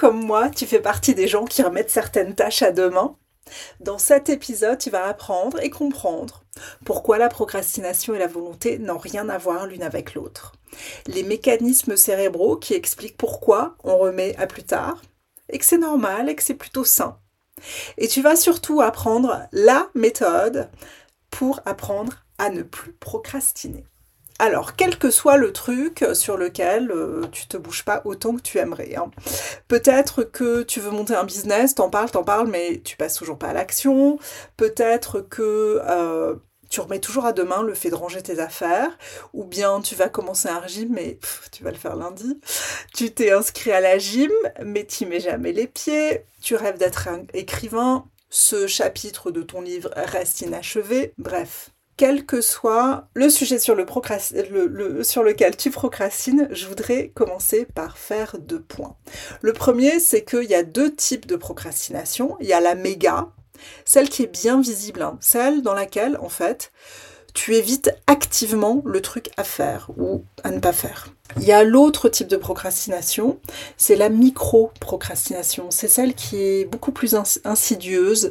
comme moi, tu fais partie des gens qui remettent certaines tâches à demain, dans cet épisode, tu vas apprendre et comprendre pourquoi la procrastination et la volonté n'ont rien à voir l'une avec l'autre. Les mécanismes cérébraux qui expliquent pourquoi on remet à plus tard et que c'est normal et que c'est plutôt sain. Et tu vas surtout apprendre la méthode pour apprendre à ne plus procrastiner. Alors, quel que soit le truc sur lequel euh, tu te bouges pas autant que tu aimerais. Hein. Peut-être que tu veux monter un business, t'en parles, t'en parles, mais tu passes toujours pas à l'action. Peut-être que euh, tu remets toujours à demain le fait de ranger tes affaires, ou bien tu vas commencer un régime, mais tu vas le faire lundi. Tu t'es inscrit à la gym, mais tu mets jamais les pieds. Tu rêves d'être un écrivain. Ce chapitre de ton livre reste inachevé. Bref, quel que soit le sujet sur, le sur, lequel tu procrastines, je voudrais commencer par faire deux points. Le premier, c'est qu'il y a deux types de procrastination. Il y a la méga, celle qui est bien visible, hein. celle dans laquelle, en fait, tu évites activement le truc à faire ou à ne pas faire. Il y a l'autre type de procrastination, c'est la micro-procrastination. C'est celle qui est beaucoup plus insidieuse,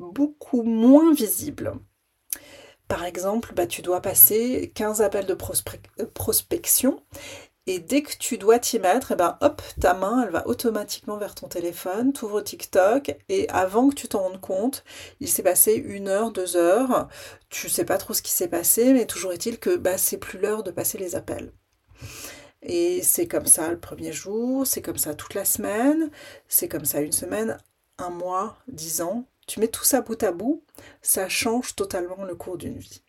beaucoup moins visible. Par exemple, bah, tu dois passer 15 appels de prospection et dès que tu dois t'y mettre, et eh ben, hop, ta main, elle va automatiquement vers ton téléphone, tu ouvres TikTok, et avant que tu t'en rendes compte, il s'est passé une heure, deux heures, tu sais pas trop ce qui s'est passé, mais toujours est-il que bah, c'est plus l'heure de passer les appels. Et c'est comme ça le premier jour, c'est comme ça toute la semaine, c'est comme ça une semaine, un mois, dix ans, tu mets tout ça bout à bout, ça change totalement le cours d'une vie.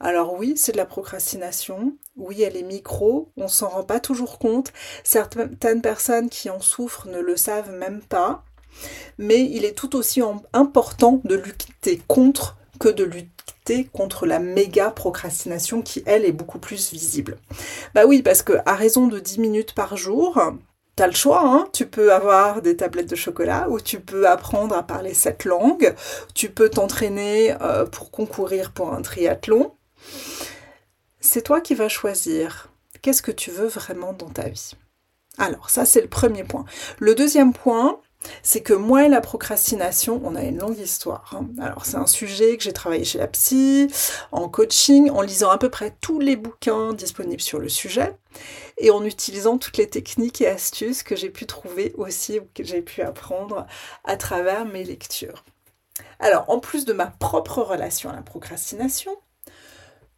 Alors oui, c'est de la procrastination, oui, elle est micro, on s'en rend pas toujours compte, certaines personnes qui en souffrent ne le savent même pas, mais il est tout aussi important de lutter contre que de lutter contre la méga procrastination qui, elle, est beaucoup plus visible. Bah oui, parce que à raison de 10 minutes par jour, T'as le choix, hein tu peux avoir des tablettes de chocolat ou tu peux apprendre à parler cette langue, tu peux t'entraîner euh, pour concourir pour un triathlon. C'est toi qui vas choisir qu'est-ce que tu veux vraiment dans ta vie? Alors ça c'est le premier point. Le deuxième point, c'est que moi la procrastination, on a une longue histoire. Hein. Alors c'est un sujet que j'ai travaillé chez la psy, en coaching, en lisant à peu près tous les bouquins disponibles sur le sujet et en utilisant toutes les techniques et astuces que j'ai pu trouver aussi ou que j'ai pu apprendre à travers mes lectures. Alors en plus de ma propre relation à la procrastination,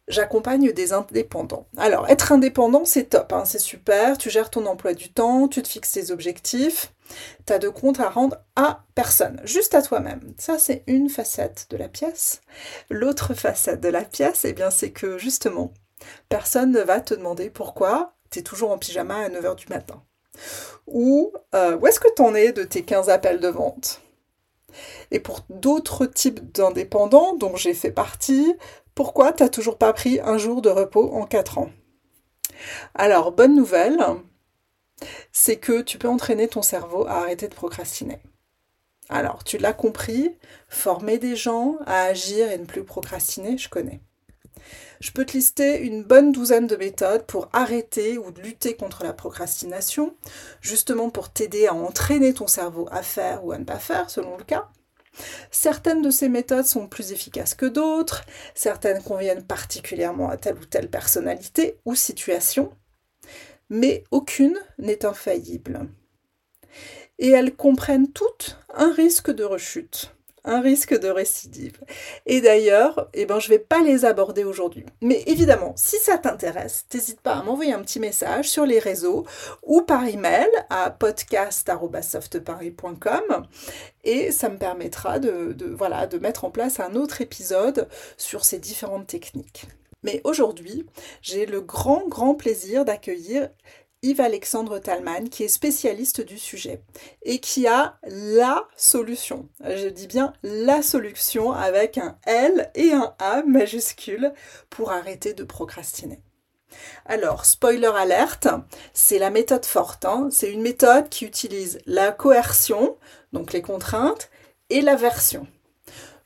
j'accompagne des indépendants. Alors, être indépendant, c'est top, hein, c'est super, tu gères ton emploi du temps, tu te fixes tes objectifs, tu as de compte à rendre à personne, juste à toi-même. Ça, c'est une facette de la pièce. L'autre facette de la pièce, eh bien, c'est que justement, personne ne va te demander pourquoi tu es toujours en pyjama à 9h du matin. Ou euh, où est-ce que tu es de tes 15 appels de vente? Et pour d'autres types d'indépendants dont j'ai fait partie, pourquoi t'as toujours pas pris un jour de repos en 4 ans? Alors, bonne nouvelle, c'est que tu peux entraîner ton cerveau à arrêter de procrastiner. Alors, tu l'as compris, former des gens à agir et ne plus procrastiner, je connais. Je peux te lister une bonne douzaine de méthodes pour arrêter ou lutter contre la procrastination, justement pour t'aider à entraîner ton cerveau à faire ou à ne pas faire, selon le cas. Certaines de ces méthodes sont plus efficaces que d'autres, certaines conviennent particulièrement à telle ou telle personnalité ou situation, mais aucune n'est infaillible. Et elles comprennent toutes un risque de rechute un risque de récidive. Et d'ailleurs, eh ben, je vais pas les aborder aujourd'hui. Mais évidemment, si ça t'intéresse, n'hésite pas à m'envoyer un petit message sur les réseaux ou par email à podcast.softparis.com et ça me permettra de, voilà, de mettre en place un autre épisode sur ces différentes techniques. Mais aujourd'hui, j'ai le grand, grand plaisir d'accueillir Yves-Alexandre Talman, qui est spécialiste du sujet et qui a la solution. Je dis bien la solution avec un L et un A majuscule pour arrêter de procrastiner. Alors, spoiler alerte, c'est la méthode forte. Hein. C'est une méthode qui utilise la coercion, donc les contraintes, et l'aversion.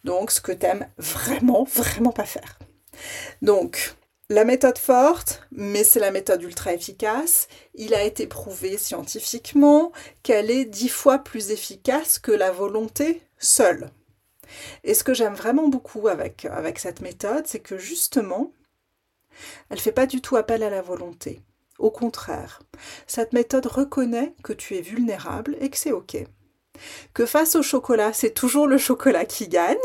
Donc, ce que tu aimes vraiment, vraiment pas faire. Donc, la méthode forte, mais c'est la méthode ultra efficace. Il a été prouvé scientifiquement qu'elle est dix fois plus efficace que la volonté seule. Et ce que j'aime vraiment beaucoup avec, avec cette méthode, c'est que justement, elle ne fait pas du tout appel à la volonté. Au contraire, cette méthode reconnaît que tu es vulnérable et que c'est OK. Que face au chocolat, c'est toujours le chocolat qui gagne,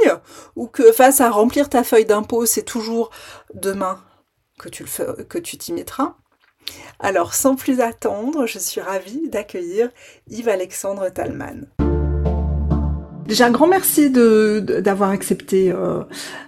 ou que face à remplir ta feuille d'impôt, c'est toujours demain que tu, le que tu t'y mettras. Alors, sans plus attendre, je suis ravie d'accueillir Yves-Alexandre Talman. Déjà, un grand merci de, d'avoir accepté euh,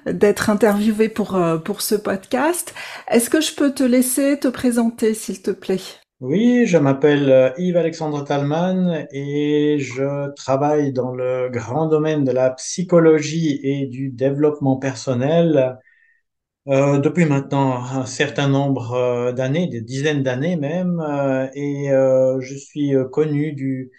d'être interviewé pour, euh, pour ce podcast. Est-ce que je peux te laisser te présenter, s'il te plaît? Oui, je m'appelle euh, Yves-Alexandre Talman et je travaille dans le grand domaine de la psychologie et du développement personnel euh, depuis maintenant un certain nombre d'années, des dizaines d'années même, et je suis connu du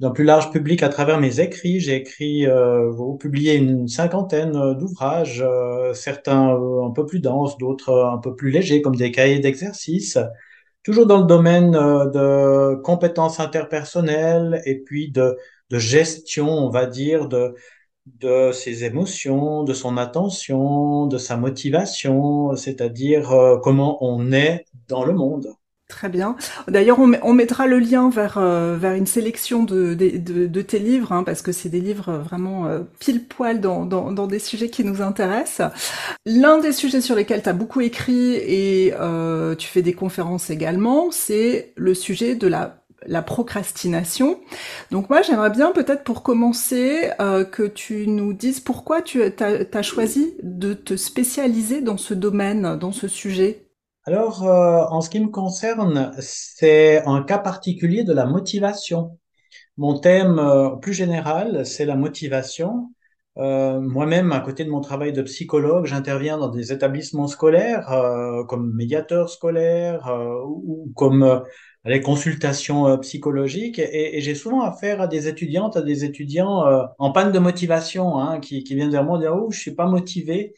d'un plus large public à travers mes écrits. J'ai écrit euh, ou publié une cinquantaine d'ouvrages, euh, certains euh, un peu plus denses, d'autres euh, un peu plus légers, comme des cahiers d'exercices, toujours dans le domaine de compétences interpersonnelles et puis de, de gestion, on va dire, de, de ses émotions, de son attention, de sa motivation, c'est-à-dire comment on est dans le monde. Très bien. D'ailleurs, on, mettra le lien vers, euh, vers une sélection de, de, tes livres, hein, parce que c'est des livres vraiment euh, pile poil dans, dans, dans, des sujets qui nous intéressent. L'un des sujets sur lesquels tu as beaucoup écrit et euh, tu fais des conférences également, c'est le sujet de la la procrastination. Donc moi, j'aimerais bien peut-être pour commencer euh, que tu nous dises pourquoi tu as, choisi de te spécialiser dans ce domaine, dans ce sujet. Alors, euh, en ce qui me concerne, c'est un cas particulier de la motivation. Mon thème euh, plus général, c'est la motivation. Moi-même, à côté de mon travail de psychologue, j'interviens dans des établissements scolaires comme médiateur scolaire ou, comme les consultations psychologiques et, j'ai souvent affaire à des étudiantes, à des étudiants en panne de motivation hein, qui, qui viennent vers moi dire oh je suis pas motivé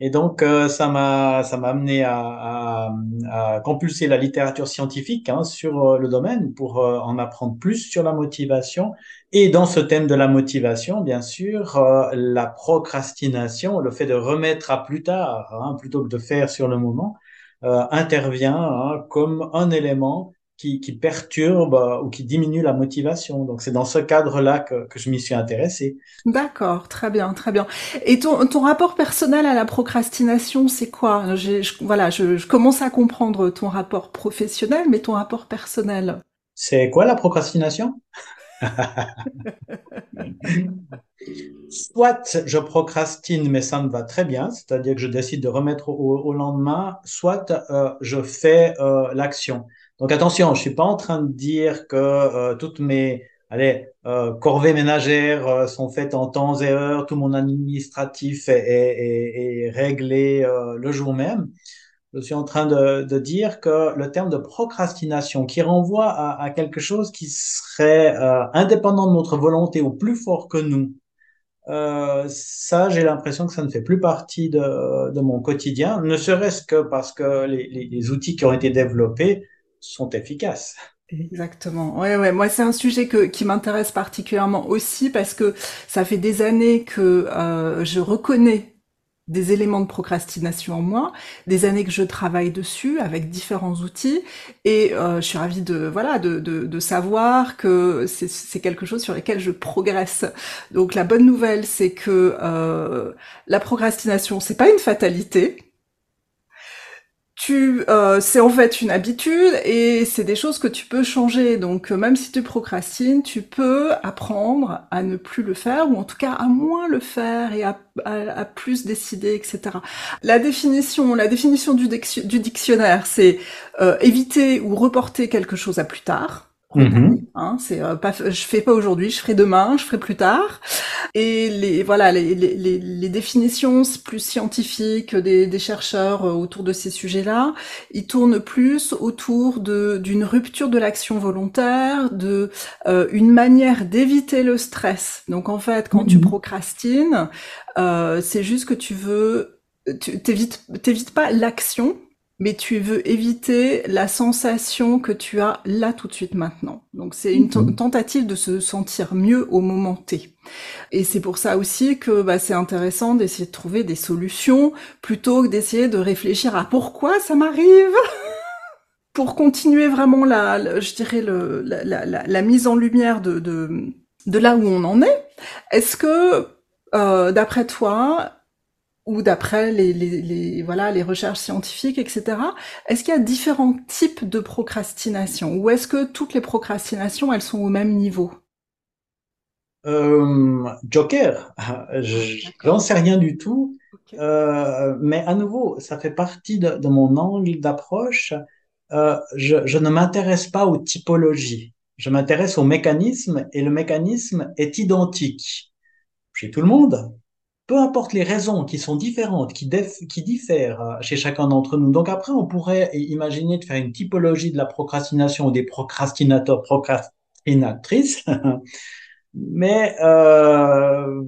et donc, euh, ça m'a ça m'a amené à, à, à, compulser la littérature scientifique hein, sur euh, le domaine pour euh, en apprendre plus sur la motivation. Et dans ce thème de la motivation, bien sûr, la procrastination, le fait de remettre à plus tard hein, plutôt que de faire sur le moment, intervient hein, comme un élément qui, qui perturbe euh, ou qui diminue la motivation. Donc c'est dans ce cadre-là que, que je m'y suis intéressé. D'accord, très bien, très bien. Et ton, ton rapport personnel à la procrastination, c'est quoi? Je, Voilà, je, je commence à comprendre ton rapport professionnel, mais ton rapport personnel. C'est quoi la procrastination? Soit je procrastine, mais ça me va très bien, c'est-à-dire que je décide de remettre au, au lendemain, soit euh, je fais euh, l'action. Donc attention, je suis pas en train de dire que euh, toutes mes allez, euh, corvées ménagères euh, sont faites en temps et heure, tout mon administratif est, est, est réglé le jour même. Je suis en train de, de, dire que le terme de procrastination, qui renvoie à, à quelque chose qui serait indépendant de notre volonté ou plus fort que nous, euh, ça, j'ai l'impression que ça ne fait plus partie de, de mon quotidien, ne serait-ce que parce que les, les, outils qui ont été développés sont efficaces. Exactement. Ouais, ouais. Moi, c'est un sujet que, qui m'intéresse particulièrement aussi parce que ça fait des années que euh, je reconnais des éléments de procrastination en moi, des années que je travaille dessus avec différents outils, et euh, je suis ravie de voilà de, de, de savoir que c'est quelque chose sur lequel je progresse. Donc la bonne nouvelle, c'est que euh, la procrastination, c'est pas une fatalité tu, euh, c'est en fait une habitude et c'est des choses que tu peux changer. Donc euh, même si tu procrastines, tu peux apprendre à ne plus le faire ou en tout cas à moins le faire et à, plus décider, etc. La définition, la définition du, du dictionnaire, c'est euh, éviter ou reporter quelque chose à plus tard. Mm-hmm. Hein, c'est euh, pas, je fais pas aujourd'hui, je ferai demain, je ferai plus tard. Et les voilà, les, les, les définitions plus scientifiques des, des, chercheurs euh, autour de ces sujets-là, ils tournent plus autour de d'une rupture de l'action volontaire, de euh, une manière d'éviter le stress. Donc en fait, quand tu mm-hmm. procrastines, euh, c'est juste que tu veux, tu t'évites, t'évites pas l'action, mais tu veux éviter la sensation que tu as là tout de suite maintenant. Donc c'est une Mhm. tentative de se sentir mieux au moment T. Et c'est pour ça aussi que bah, c'est intéressant d'essayer de trouver des solutions plutôt que d'essayer de réfléchir à pourquoi ça m'arrive. pour continuer vraiment la, la- je dirais le, la, la, la, la mise en lumière de, de, de là où on en est, est-ce que euh, d'après toi, ou d'après les, les, les, voilà, les recherches scientifiques, etc. Est-ce qu'il y a différents types de procrastination ou est-ce que toutes les procrastinations, elles sont au même niveau? Euh, Joker, j'en sais rien du tout, euh, mais à nouveau, ça fait partie de, de mon angle d'approche. Euh, je, je ne m'intéresse pas aux typologies, je m'intéresse au mécanisme et le mécanisme est identique chez tout le monde, peu importe les raisons qui sont différentes, qui, diffèrent euh, chez chacun d'entre nous. Donc après, on pourrait imaginer de faire une typologie de la procrastination ou des procrastinateurs, procrastinatrices. Mais euh,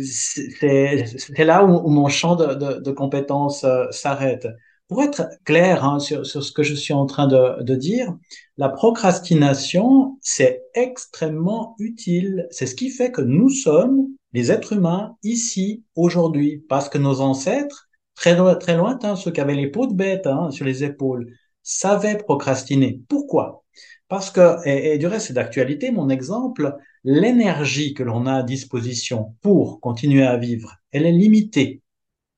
c'est là où, où mon champ de, de, de compétences euh, s'arrête. Pour être clair hein, sur, ce que je suis en train de, dire, la procrastination, c'est extrêmement utile. C'est ce qui fait que nous sommes les êtres humains ici, aujourd'hui, parce que nos ancêtres, très, très lointains, ceux qui avaient les peaux de bête hein, sur les épaules, savaient procrastiner. Pourquoi? Parce que, et, et du reste, c'est d'actualité, mon exemple, l'énergie que l'on a à disposition pour continuer à vivre, elle est limitée.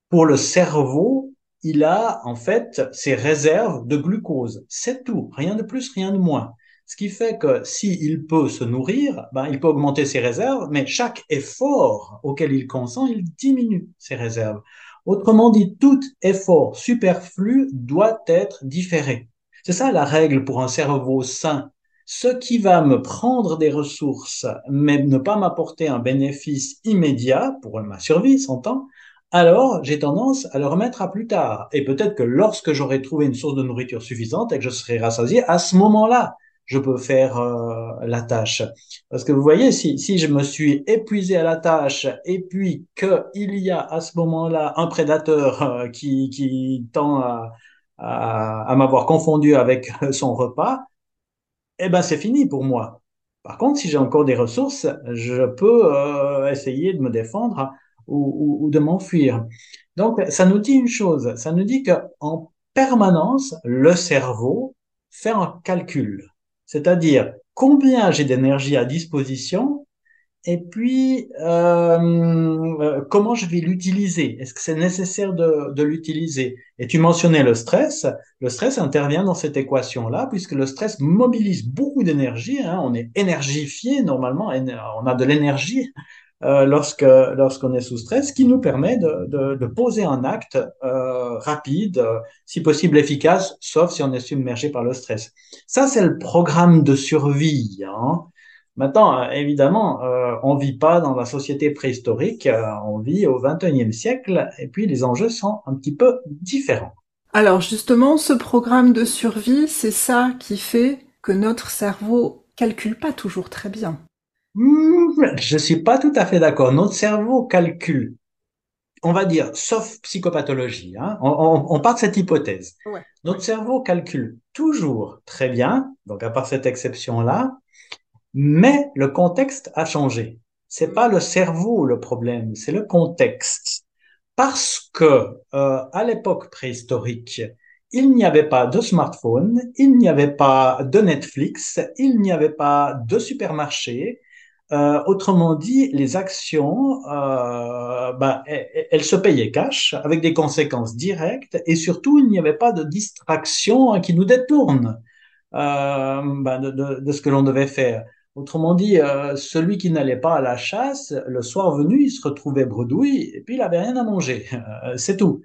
Pour le cerveau, il a en fait ses réserves de glucose. C'est tout, rien de plus, rien de moins. Ce qui fait que s'il peut se nourrir, ben, il peut augmenter ses réserves, mais chaque effort auquel il consent, il diminue ses réserves. Autrement dit, tout effort superflu doit être différé. C'est ça la règle pour un cerveau sain. Ce qui va me prendre des ressources, mais ne pas m'apporter un bénéfice immédiat pour ma survie, s'entend, alors j'ai tendance à le remettre à plus tard. Et peut-être que lorsque j'aurai trouvé une source de nourriture suffisante et que je serai rassasié, à ce moment-là, je peux faire euh, la tâche. Parce que vous voyez, si, si je me suis épuisé à la tâche et puis qu'il y a à ce moment-là un prédateur euh, qui, qui tend à, à, à m'avoir confondu avec son repas, eh ben c'est fini pour moi. Par contre, si j'ai encore des ressources, je peux euh, essayer de me défendre ou, ou, ou de m'enfuir. Donc, ça nous dit une chose, ça nous dit qu'en permanence, le cerveau fait un calcul, c'est-à-dire combien j'ai d'énergie à disposition et puis, euh, euh, comment je vais l'utiliser? Est-ce que c'est nécessaire de, de l'utiliser? Et tu mentionnais le stress. Le stress intervient dans cette équation-là, puisque le stress mobilise beaucoup d'énergie. Hein. On est énergifié normalement, on a de l'énergie euh, lorsque lorsqu'on est sous stress, qui nous permet de, de, de poser un acte euh, rapide, euh, si possible efficace, sauf si on est submergé par le stress. Ça, c'est le programme de survie. Hein. Maintenant, évidemment, euh, on vit pas dans la société préhistorique, on vit au XXIe siècle, et puis les enjeux sont un petit peu différents. Alors justement, ce programme de survie, c'est ça qui fait que notre cerveau calcule pas toujours très bien. Hmm, je suis pas tout à fait d'accord. Notre cerveau calcule, on va dire, sauf psychopathologie, hein, on, on, on part de cette hypothèse. Ouais. Notre cerveau calcule toujours très bien, donc à part cette exception-là, mais le contexte a changé. C'est pas le cerveau le problème, c'est le contexte. Parce que euh, à l'époque préhistorique, il n'y avait pas de smartphone, il n'y avait pas de Netflix, il n'y avait pas de supermarché. Euh, autrement dit, les actions, euh, ben, elles, se payaient cash avec des conséquences directes et surtout, il n'y avait pas de distraction qui nous détourne euh, ben, de, ce que l'on devait faire. Autrement dit, euh, celui qui n'allait pas à la chasse, le soir venu, il se retrouvait bredouille et puis il avait rien à manger. Euh, c'est tout.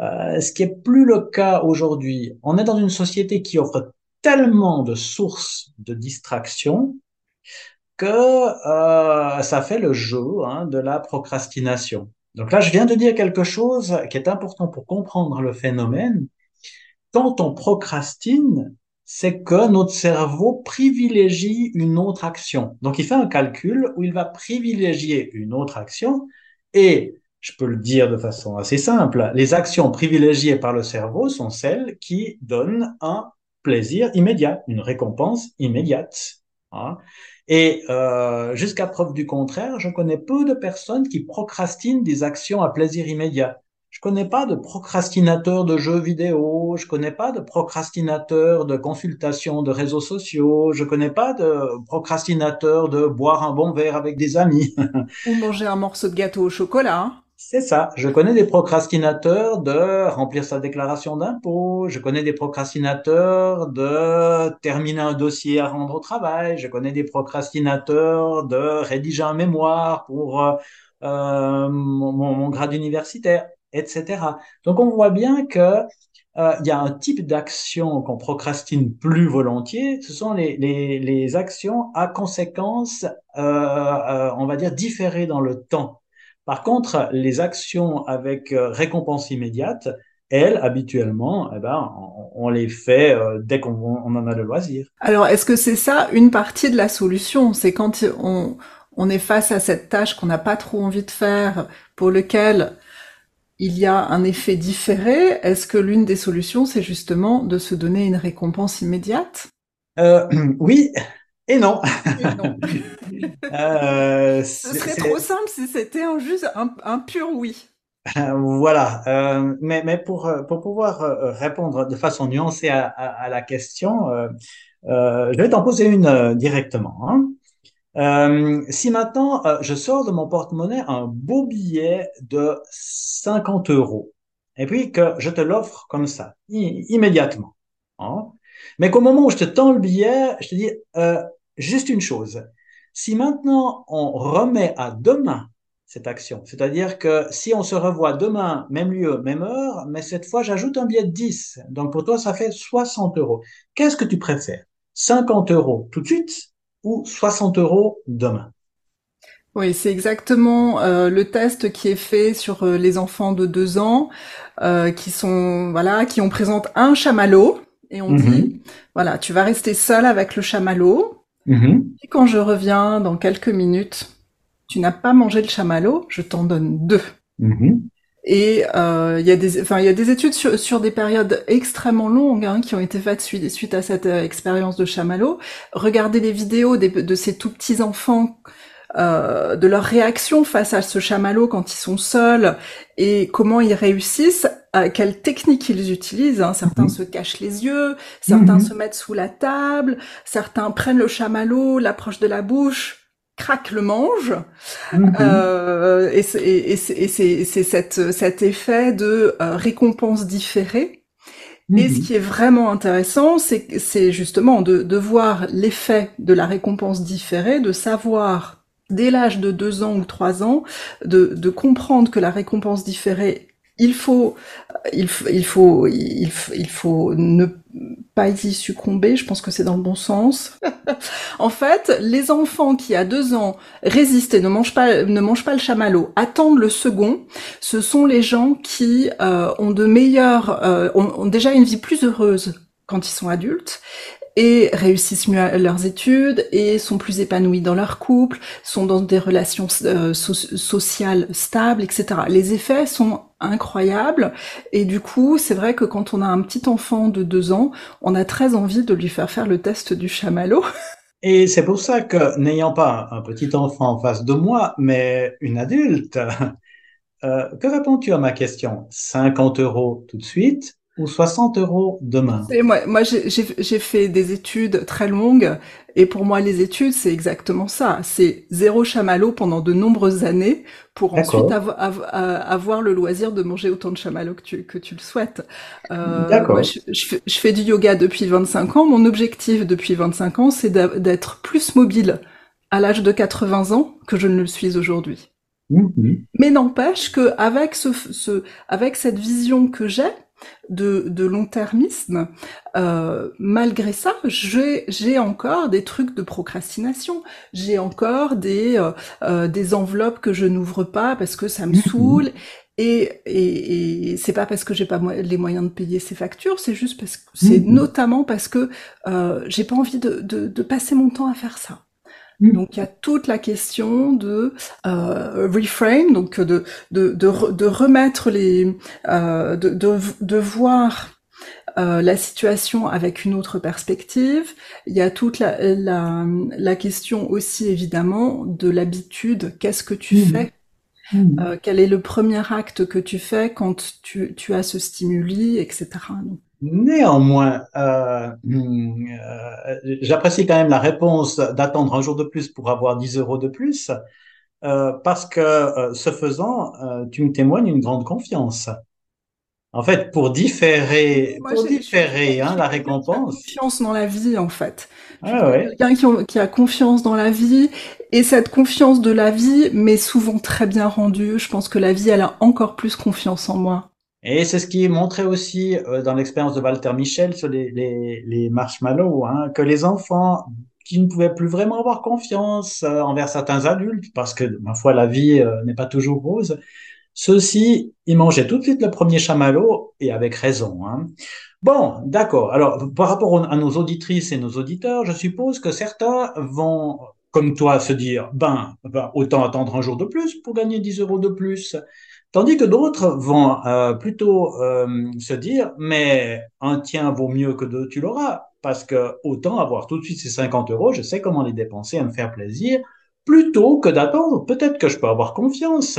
Euh, ce qui est plus le cas aujourd'hui. On est dans une société qui offre tellement de sources de distraction que euh, ça fait le jeu hein, de la procrastination. Donc là, je viens de dire quelque chose qui est important pour comprendre le phénomène. Quand on procrastine, c'est que notre cerveau privilégie une autre action. Donc, il fait un calcul où il va privilégier une autre action et je peux le dire de façon assez simple, les actions privilégiées par le cerveau sont celles qui donnent un plaisir immédiat, une récompense immédiate. Hein. Et euh, jusqu'à preuve du contraire, je connais peu de personnes qui procrastinent des actions à plaisir immédiat. Je connais pas de procrastinateur de jeux vidéo, je connais pas de procrastinateur de consultation de réseaux sociaux, je connais pas de procrastinateur de boire un bon verre avec des amis. Ou manger un morceau de gâteau au chocolat. C'est ça. Je connais des procrastinateurs de remplir sa déclaration d'impôt. Je connais des procrastinateurs de terminer un dossier à rendre au travail. Je connais des procrastinateurs de rédiger un mémoire pour euh, mon, mon, grade universitaire, etc. Donc on voit bien que euh, il y a un type d'action qu'on procrastine plus volontiers. Ce sont les, les, actions à conséquences, euh, euh on va dire, différées dans le temps. Par contre, les actions avec euh, récompense immédiate, elles, habituellement, eh ben, on, les fait euh, dès qu'on en a le loisir. Alors, est-ce que c'est ça une partie de la solution? C'est quand on, on est face à cette tâche qu'on n'a pas trop envie de faire, pour lequel il y a un effet différé? Est-ce que l'une des solutions, c'est justement de se donner une récompense immédiate? Euh, Oui, et non. euh, Ce serait trop simple si c'était un, juste un, pur oui. voilà. Euh, mais, mais pour, euh, pour pouvoir euh, répondre de façon nuancée à, à, la question, euh, je vais t'en poser une directement. Hein. si maintenant je sors de mon porte-monnaie un beau billet de 50 euros, et puis que je te l'offre comme ça, immédiatement, hein, mais qu'au moment où je te tends le billet, je te dis euh, juste une chose. Si maintenant on remet à demain cette action, c'est-à-dire que si on se revoit demain, même lieu, même heure, mais cette fois j'ajoute un billet de 10, donc pour toi ça fait 60 euros. Qu'est-ce que tu préfères? 50 euros tout de suite ou 60 euros demain? Oui, c'est exactement euh, le test qui est fait sur euh, les enfants de deux ans, euh, qui sont voilà, qui on présente un chamallow et on dit, mhm. voilà, tu vas rester seul avec le chamallow. Mhm. Et quand je reviens dans quelques minutes, tu n'as pas mangé le chamallow, je t'en donne deux. Mhm. Et euh, il y a des, y a des études sur, sur des périodes extrêmement longues hein, qui ont été faites suite, suite à cette euh, expérience de chamallow. Regardez les vidéos de ces tout petits enfants euh, de leur réaction face à ce chamallow quand ils sont seuls et comment ils réussissent, à quelles techniques ils utilisent. Hein. Certains mhm. se cachent les yeux, certains mhm. se mettent sous la table, certains prennent le chamallow, l'approchent de la bouche, craquent le mange. Mhm. Euh, et c'est cette, cet effet de euh, récompense différée. Et ce qui est vraiment intéressant, c'est justement de, de voir l'effet de la récompense différée, de savoir dès l'âge de deux ans ou trois ans, de, de comprendre que la récompense différée il faut, il, il, faut, il, faut ne pas y succomber. Je pense que c'est dans le bon sens. en fait, les enfants qui à deux ans résistent et ne mangent pas, ne mangent pas le chamallow, attendent le second. Ce sont les gens qui euh, ont de meilleurs, euh, ont déjà une vie plus heureuse quand ils sont adultes et réussissent mieux leurs études et sont plus épanouis dans leur couple, sont dans des relations euh, sociales stables, etc. Les effets sont incroyables et du coup, c'est vrai que quand on a un petit enfant de deux ans, on a très envie de lui faire faire le test du chamallow. Et c'est pour ça que, n'ayant pas un petit enfant en face de moi, mais une adulte, euh, que réponds-tu à ma question? 50 euros tout de suite ou 60 euros demain. moi, moi j'ai fait des études très longues et pour moi les études c'est exactement ça. C'est zéro chamallow pendant de nombreuses années pour ensuite avoir le loisir de manger autant de chamallow que tu, que tu le souhaites. Euh, D'accord. Je, je, fais du yoga depuis 25 ans. Mon objectif depuis 25 ans c'est d'être plus mobile à l'âge de 80 ans que je ne le suis aujourd'hui. Mmh Mais n'empêche que avec ce, ce, avec cette vision que j'ai, de, de long-termisme, euh, malgré ça, j'ai encore des trucs de procrastination. J'ai encore des, euh, euh, des enveloppes que je n'ouvre pas parce que ça me mhm. saoule. Et, et, et c'est pas parce que j'ai pas les moyens de payer ces factures, c'est juste parce que c'est mhm. notamment parce que euh, j'ai pas envie de, de, de passer mon temps à faire ça. Mm. Donc il y a toute la question de euh, reframe, donc de de, de, de remettre les, euh, de, de, de voir euh, la situation avec une autre perspective. Il y a toute la, la, la question aussi évidemment de l'habitude. Qu'est-ce que tu mm. fais? Mm. euh, Quel est le premier acte que tu fais quand tu, tu as ce stimuli, etc. Néanmoins, euh, euh, j'apprécie quand même la réponse d'attendre un jour de plus pour avoir 10 euros de plus, euh, parce que euh, ce faisant, euh, tu me témoignes une grande confiance. En fait, pour différer, pour différer hein, la récompense. Confiance dans la vie, en fait. Ah, ouais. Quelqu'un qui, qui, a confiance dans la vie, et cette confiance de la vie m'est souvent très bien rendue. Je pense que la vie, elle a encore plus confiance en moi. Et c'est ce qui est montré aussi euh, dans l'expérience de Walter Michel sur les, les, les marshmallows, hein, que les enfants qui ne pouvaient plus vraiment avoir confiance euh, envers certains adultes, parce que, ma foi, la vie euh, n'est pas toujours rose, ceux-ci, ils mangeaient tout de suite le premier chamallow, et avec raison. Hein. Bon, d'accord. Alors, par rapport à nos auditrices et nos auditeurs, je suppose que certains vont, comme toi, se dire, ben, ben autant attendre un jour de plus pour gagner 10 euros de plus. Tandis que d'autres vont euh, plutôt euh, se dire, mais un tien vaut mieux que deux, tu l'auras, parce que autant avoir tout de suite ces 50 euros, je sais comment les dépenser à me faire plaisir, plutôt que d'attendre, peut-être que je peux avoir confiance,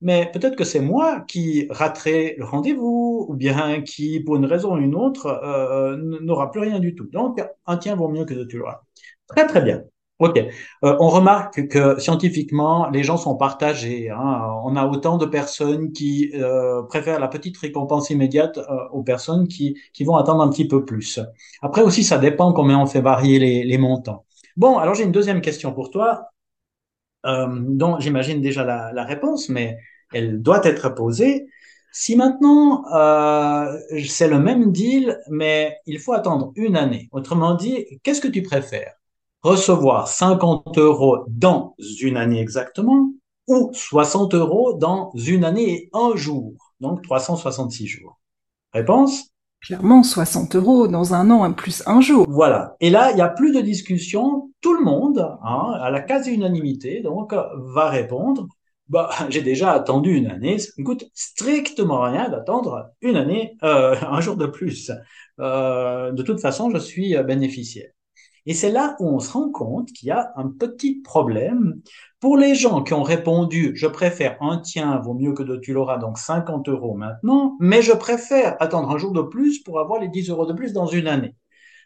mais peut-être que c'est moi qui raterai le rendez-vous, ou bien qui, pour une raison ou une autre, euh, n'aura plus rien du tout. Donc, un tien vaut mieux que deux, tu l'auras. Très, très bien. Ok. Euh, on remarque que scientifiquement, les gens sont partagés. Hein. On a autant de personnes qui euh, préfèrent la petite récompense immédiate euh, aux personnes qui, qui vont attendre un petit peu plus. Après aussi, ça dépend combien on fait varier les, les montants. Bon, alors j'ai une deuxième question pour toi, dont j'imagine déjà la, la, réponse, mais elle doit être posée. Si maintenant c'est le même deal, mais il faut attendre une année, autrement dit, qu'est-ce que tu préfères? Recevoir 50 euros dans une année exactement ou 60 euros dans une année et un jour, donc 366 jours. Réponse? Clairement, 60 euros dans un an, plus un jour. Voilà. Et là, il n'y a plus de discussion. Tout le monde, hein, à la quasi-unanimité, donc, va répondre bah, j'ai déjà attendu une année, ça me coûte strictement rien d'attendre une année, euh, un jour de plus. Euh, de toute façon, je suis bénéficiaire. Et c'est là où on se rend compte qu'il y a un petit problème. Pour les gens qui ont répondu, je préfère un tien, vaut mieux que de tu l'auras, donc 50 euros maintenant, mais je préfère attendre un jour de plus pour avoir les 10 euros de plus dans une année.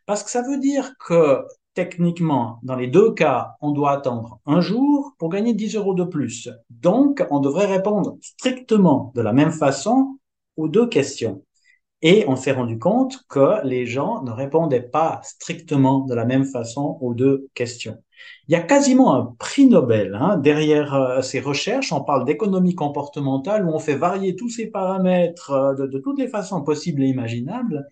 Parce que ça veut dire que techniquement, dans les deux cas, on doit attendre un jour pour gagner 10 euros de plus. Donc, on devrait répondre strictement de la même façon aux deux questions. Et on s'est rendu compte que les gens ne répondaient pas strictement de la même façon aux deux questions. Il y a quasiment un prix Nobel hein, derrière euh, ces recherches. On parle d'économie comportementale où on fait varier tous ces paramètres euh, de, de toutes les façons possibles et imaginables.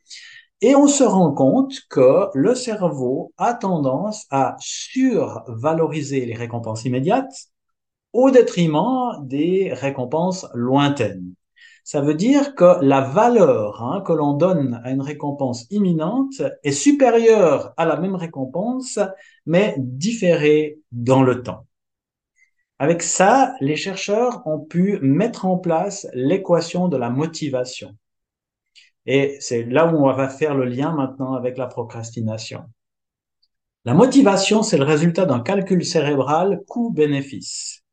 Et on se rend compte que le cerveau a tendance à survaloriser les récompenses immédiates au détriment des récompenses lointaines. Ça veut dire que la valeur hein, que l'on donne à une récompense imminente est supérieure à la même récompense, mais différée dans le temps. Avec ça, les chercheurs ont pu mettre en place l'équation de la motivation. Et c'est là où on va faire le lien maintenant avec la procrastination. La motivation, c'est le résultat d'un calcul cérébral coût-bénéfice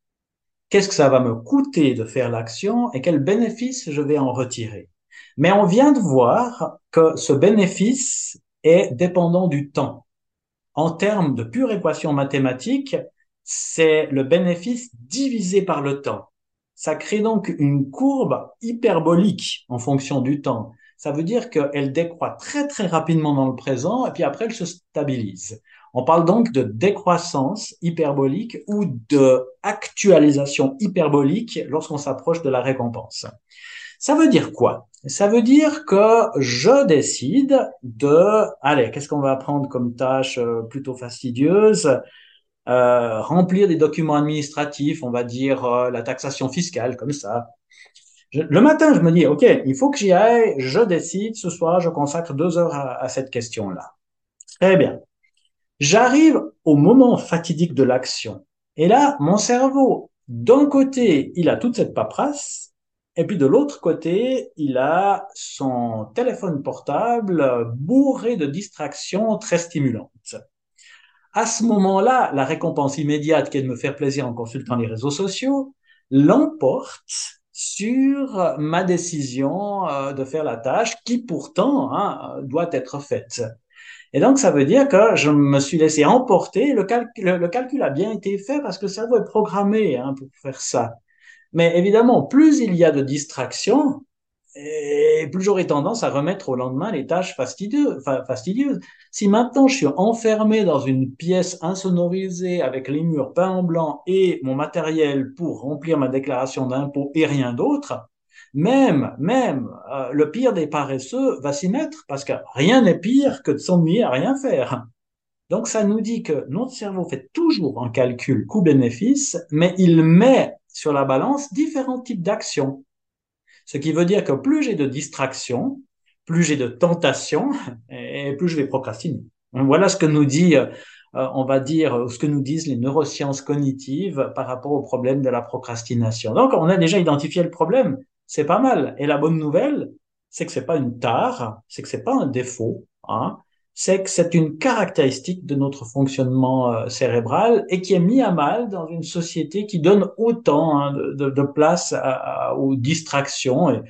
qu'est-ce que ça va me coûter de faire l'action et quel bénéfice je vais en retirer. Mais on vient de voir que ce bénéfice est dépendant du temps. En termes de pure équation mathématique, c'est le bénéfice divisé par le temps. Ça crée donc une courbe hyperbolique en fonction du temps. Ça veut dire qu'elle décroît très très rapidement dans le présent et puis après elle se stabilise. On parle donc de décroissance hyperbolique ou de actualisation hyperbolique lorsqu'on s'approche de la récompense. Ça veut dire quoi? Ça veut dire que je décide de, allez, qu'est-ce qu'on va prendre comme tâche euh, plutôt fastidieuse? Euh, Remplir des documents administratifs, on va dire euh, la taxation fiscale, comme ça. le matin, je me dis, OK, il faut que j'y aille, je décide, ce soir, je consacre deux heures à cette question-là. Très bien. J'arrive au moment fatidique de l'action. Et là, mon cerveau, d'un côté, il a toute cette paperasse, et puis de l'autre côté, il a son téléphone portable bourré de distractions très stimulantes. À ce moment-là, la récompense immédiate qui est de me faire plaisir en consultant les réseaux sociaux l'emporte sur ma décision euh, de faire la tâche qui pourtant hein, doit être faite. Et donc, ça veut dire que je me suis laissé emporter. Le, le, calcul a bien été fait parce que ça doit être programmé hein, pour faire ça. Mais évidemment, plus il y a de distractions, et plus j'aurai tendance à remettre au lendemain les tâches fastidieuses, fastidieuses. Si maintenant je suis enfermé dans une pièce insonorisée avec les murs peints en blanc et mon matériel pour remplir ma déclaration d'impôt et rien d'autre, même, même euh, le pire des paresseux va s'y mettre parce que rien n'est pire que de s'ennuyer à rien faire. Donc ça nous dit que notre cerveau fait toujours un calcul coût-bénéfice, mais il met sur la balance différents types d'actions. Ce qui veut dire que plus j'ai de distractions, plus j'ai de tentations, et plus je vais procrastiner. Voilà ce que nous dit, euh, on va dire, ce que nous disent les neurosciences cognitives par rapport au problème de la procrastination. Donc, on a déjà identifié le problème. C'est pas mal. Et la bonne nouvelle, c'est que c'est pas une tare, c'est que c'est pas un défaut, hein c'est que c'est une caractéristique de notre fonctionnement euh, cérébral et qui est mis à mal dans une société qui donne autant hein, de, place aux distractions et,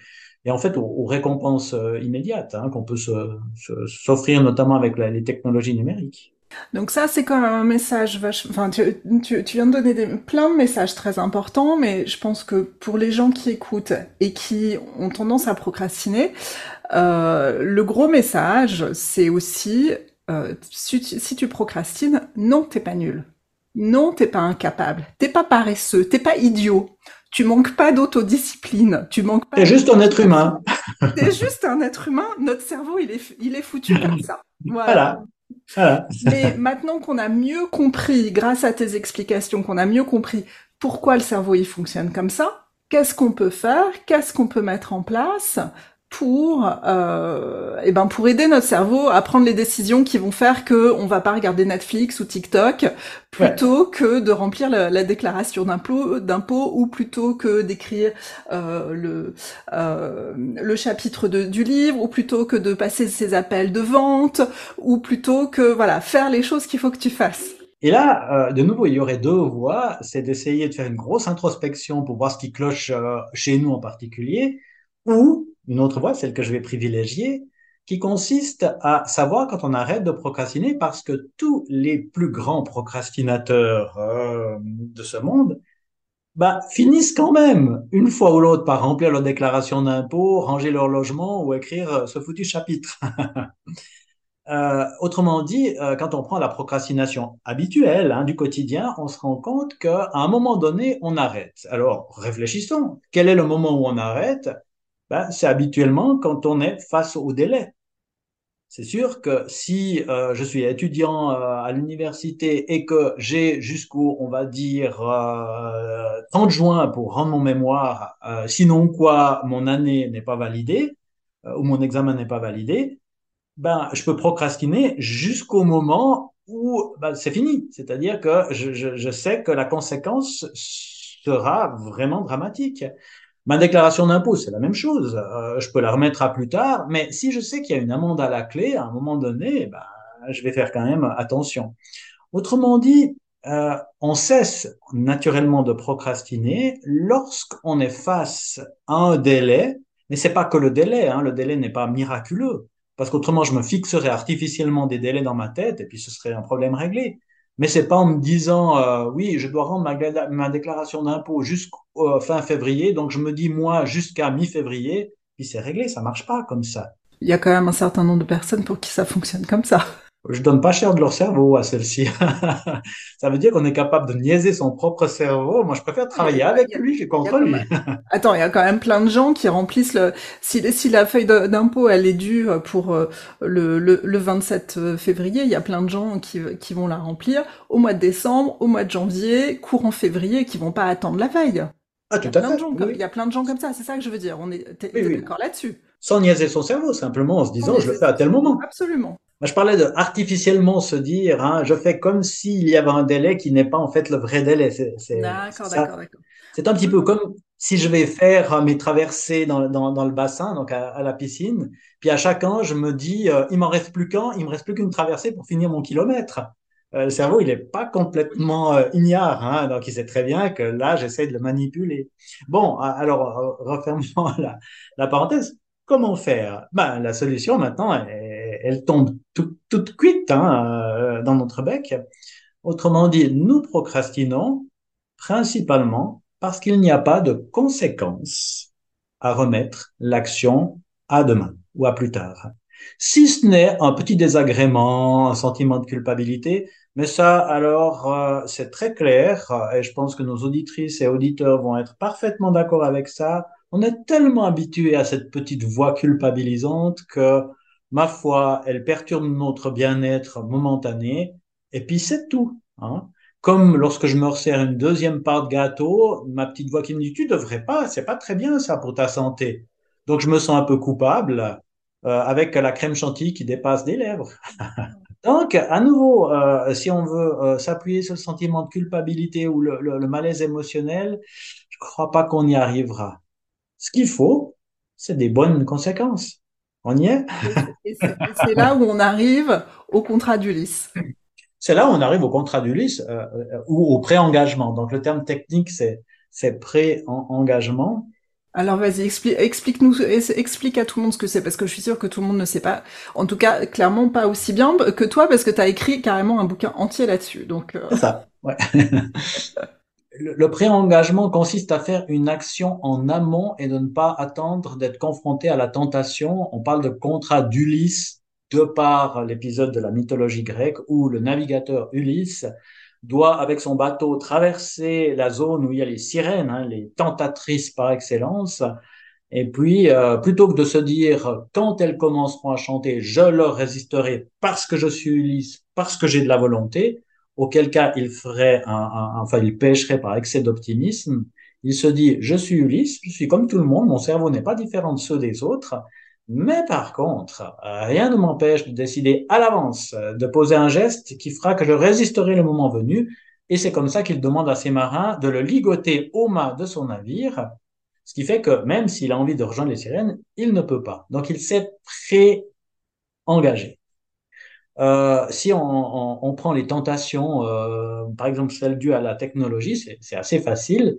et en fait aux, récompenses euh, immédiates hein, qu'on peut s'offrir notamment avec les technologies numériques. Donc ça, c'est quand même un message vache... Enfin, tu, tu, tu, viens de donner des, plein de messages très importants, mais je pense que pour les gens qui écoutent et qui ont tendance à procrastiner, euh, le gros message, c'est aussi, euh, si, tu, si, tu, procrastines, non, t'es pas nul. Non, t'es pas incapable. T'es pas paresseux. T'es pas idiot. Tu manques pas d'autodiscipline. Tu manques pas. T'es juste un être humain. T'es juste un être humain. Notre cerveau, il est, il est foutu comme ça. Voilà. voilà. Mais maintenant qu'on a mieux compris, grâce à tes explications, qu'on a mieux compris pourquoi le cerveau il fonctionne comme ça, qu'est-ce qu'on peut faire, qu'est-ce qu'on peut mettre en place pour, euh, et eh ben pour aider notre cerveau à prendre les décisions qui vont faire que on va pas regarder Netflix ou TikTok plutôt que de remplir la, déclaration d'impôt, d'impôt ou plutôt que d'écrire euh, le euh, le chapitre de, du livre ou plutôt que de passer ses appels de vente ou plutôt que voilà faire les choses qu'il faut que tu fasses. Et là, euh, de nouveau, il y aurait deux voies, c'est d'essayer de faire une grosse introspection pour voir ce qui cloche euh, chez nous en particulier, ou une autre voie, celle que je vais privilégier, qui consiste à savoir quand on arrête de procrastiner parce que tous les plus grands procrastinateurs euh, de ce monde bah, finissent quand même, une fois ou l'autre, par remplir leur déclaration d'impôt, ranger leur logement ou écrire euh, ce foutu chapitre. euh, autrement dit, quand on prend la procrastination habituelle hein, du quotidien, on se rend compte qu'à un moment donné, on arrête. Alors, réfléchissons. Quel est le moment où on arrête? Ben, c'est habituellement quand on est face au délai. C'est sûr que si euh, je suis étudiant euh, à l'université et que j'ai jusqu'au, on va dire, euh, 30 juin pour rendre mon mémoire, euh, sinon quoi, mon année n'est pas validée euh, ou mon examen n'est pas validé, ben, je peux procrastiner jusqu'au moment où ben, c'est fini. C'est-à-dire que je, je, je sais que la conséquence sera vraiment dramatique. Ma déclaration d'impôt, c'est la même chose. Euh, je peux la remettre à plus tard, mais si je sais qu'il y a une amende à la clé, à un moment donné, ben, je vais faire quand même attention. Autrement dit, euh, on cesse naturellement de procrastiner lorsqu'on est face à un délai, mais c'est pas que le délai, hein, le délai n'est pas miraculeux, parce qu'autrement je me fixerais artificiellement des délais dans ma tête et puis ce serait un problème réglé. Mais c'est pas en me disant euh, oui, je dois rendre ma, déclaration d'impôt jusqu'au euh, fin février, donc je me dis moi jusqu'à mi-février, puis c'est réglé, ça marche pas comme ça. Il y a quand même un certain nombre de personnes pour qui ça fonctionne comme ça je donne pas cher de leur cerveau à celle-ci. ça veut dire qu'on est capable de niaiser son propre cerveau. Moi, je préfère travailler avec lui que contre lui. Attends, il y a quand même plein de gens qui remplissent le. Si, si la feuille d'impôt elle est due pour euh, le, le, le, 27 février, il y a plein de gens qui, qui vont la remplir au mois de décembre, au mois de janvier, courant février, qui vont pas attendre la veille. Ah, tout à fait. Il y a plein de gens comme ça, c'est ça que je veux dire. On est, d'accord là-dessus? sans niaiser son cerveau, simplement en se disant, je le fais à tel moment. Absolument. Je parlais de artificiellement se dire, hein, je fais comme s'il y avait un délai qui n'est pas en fait le vrai délai. D'accord, d'accord, d'accord. C'est un petit peu comme si je vais faire mes traversées dans, dans, le bassin, donc à, la piscine, puis à chaque an, je me dis, euh, il m'en reste plus qu'un, il me reste plus qu'une traversée pour finir mon kilomètre. Euh, le cerveau, il n'est pas complètement euh, ignare, hein, donc il sait très bien que là, j'essaie de le manipuler. Bon, alors, refermons la, la parenthèse. Comment faire? Ben, La solution, maintenant, elle, tombe toute cuite hein, dans notre bec. Autrement dit, nous procrastinons principalement parce qu'il n'y a pas de conséquences à remettre l'action à demain ou à plus tard. Si ce n'est un petit désagrément, un sentiment de culpabilité, mais ça, alors, euh, c'est très clair, et je pense que nos auditrices et auditeurs vont être parfaitement d'accord avec ça. On est tellement habitué à cette petite voix culpabilisante que, ma foi, elle perturbe notre bien-être momentané, et puis c'est tout. Hein. Comme lorsque je me resserre une deuxième part de gâteau, ma petite voix qui me dit tu devrais pas, c'est pas très bien ça pour ta santé. Donc je me sens un peu coupable euh, avec la crème chantilly qui dépasse des lèvres. Donc à nouveau, euh, si on veut euh, s'appuyer sur le sentiment de culpabilité ou le, le malaise émotionnel, je crois pas qu'on y arrivera. Ce qu'il faut, c'est des bonnes conséquences. On y est? C'est là où on arrive au contrat d'Ulysse c'est là où on arrive au contrat d'Ulysse euh, euh, ou au pré-engagement. Donc le terme technique, c'est c'est pré-engagement. Alors vas-y, explique, explique-nous, explique à tout le monde ce que c'est, parce que je suis sûre que tout le monde ne sait pas. En tout cas, clairement pas aussi bien que toi, parce que tu as écrit carrément un bouquin entier là-dessus. Donc euh. ça, ouais. le, pré-engagement consiste à faire une action en amont et de ne pas attendre d'être confronté à la tentation. On parle de contrat d'Ulysse de par l'épisode de la mythologie grecque où le navigateur Ulysse doit, avec son bateau, traverser la zone où il y a les sirènes, hein, les tentatrices par excellence. Et puis, euh, plutôt que de se dire, quand elles commenceront à chanter, je leur résisterai parce que je suis Ulysse, parce que j'ai de la volonté, auquel cas il ferait un, enfin, il pêcherait par excès d'optimisme. Il se dit, je suis Ulysse, je suis comme tout le monde, mon cerveau n'est pas différent de ceux des autres, mais par contre, rien ne m'empêche de décider à l'avance de poser un geste qui fera que je résisterai le moment venu. Et c'est comme ça qu'il demande à ses marins de le ligoter au mât de son navire, ce qui fait que même s'il a envie de rejoindre les sirènes, il ne peut pas. Donc il s'est pré-engagé. Euh, si on, on, prend les tentations, euh, par exemple celles dues à la technologie, c'est assez facile.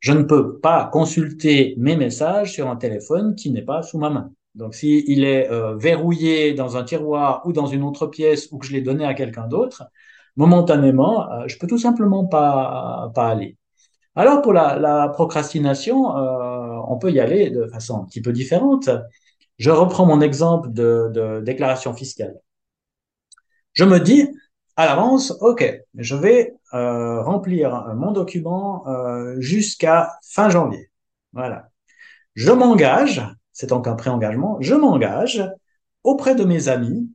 Je ne peux pas consulter mes messages sur un téléphone qui n'est pas sous ma main. Donc, s'il est euh, verrouillé dans un tiroir ou dans une autre pièce ou que je l'ai donné à quelqu'un d'autre, momentanément, euh, je peux tout simplement pas, pas aller. Alors, pour la, la procrastination, euh, on peut y aller de façon un petit peu différente. Je reprends mon exemple de, de déclaration fiscale. Je me dis à l'avance, OK, je vais euh, remplir mon document jusqu'à fin janvier. Voilà. Je m'engage c'est donc un pré-engagement, je m'engage auprès de mes amis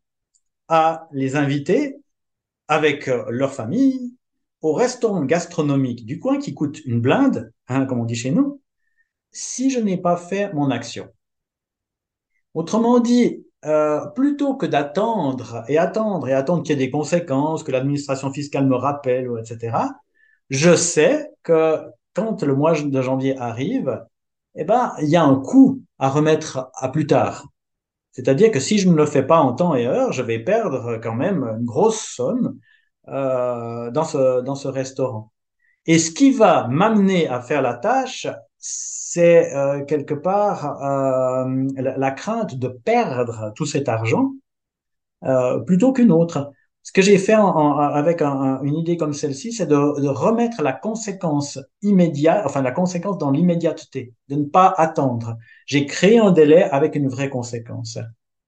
à les inviter avec euh, leur famille au restaurant gastronomique du coin qui coûte une blinde, hein, comme on dit chez nous, si je n'ai pas fait mon action. Autrement dit, euh, plutôt que d'attendre et attendre et attendre qu'il y ait des conséquences, que l'administration fiscale me rappelle, etc., je sais que quand le mois de janvier arrive, eh ben, il y a un coût à remettre à plus tard. C'est-à-dire que si je ne le fais pas en temps et heure, je vais perdre quand même une grosse somme euh, dans, ce, dans ce restaurant. Et ce qui va m'amener à faire la tâche, c'est euh, quelque part euh, la, la, crainte de perdre tout cet argent euh, plutôt qu'une autre. Ce que j'ai fait en, avec un, une idée comme celle-ci, c'est de, de, remettre la conséquence immédiate, enfin la conséquence dans l'immédiateté, de ne pas attendre. J'ai créé un délai avec une vraie conséquence.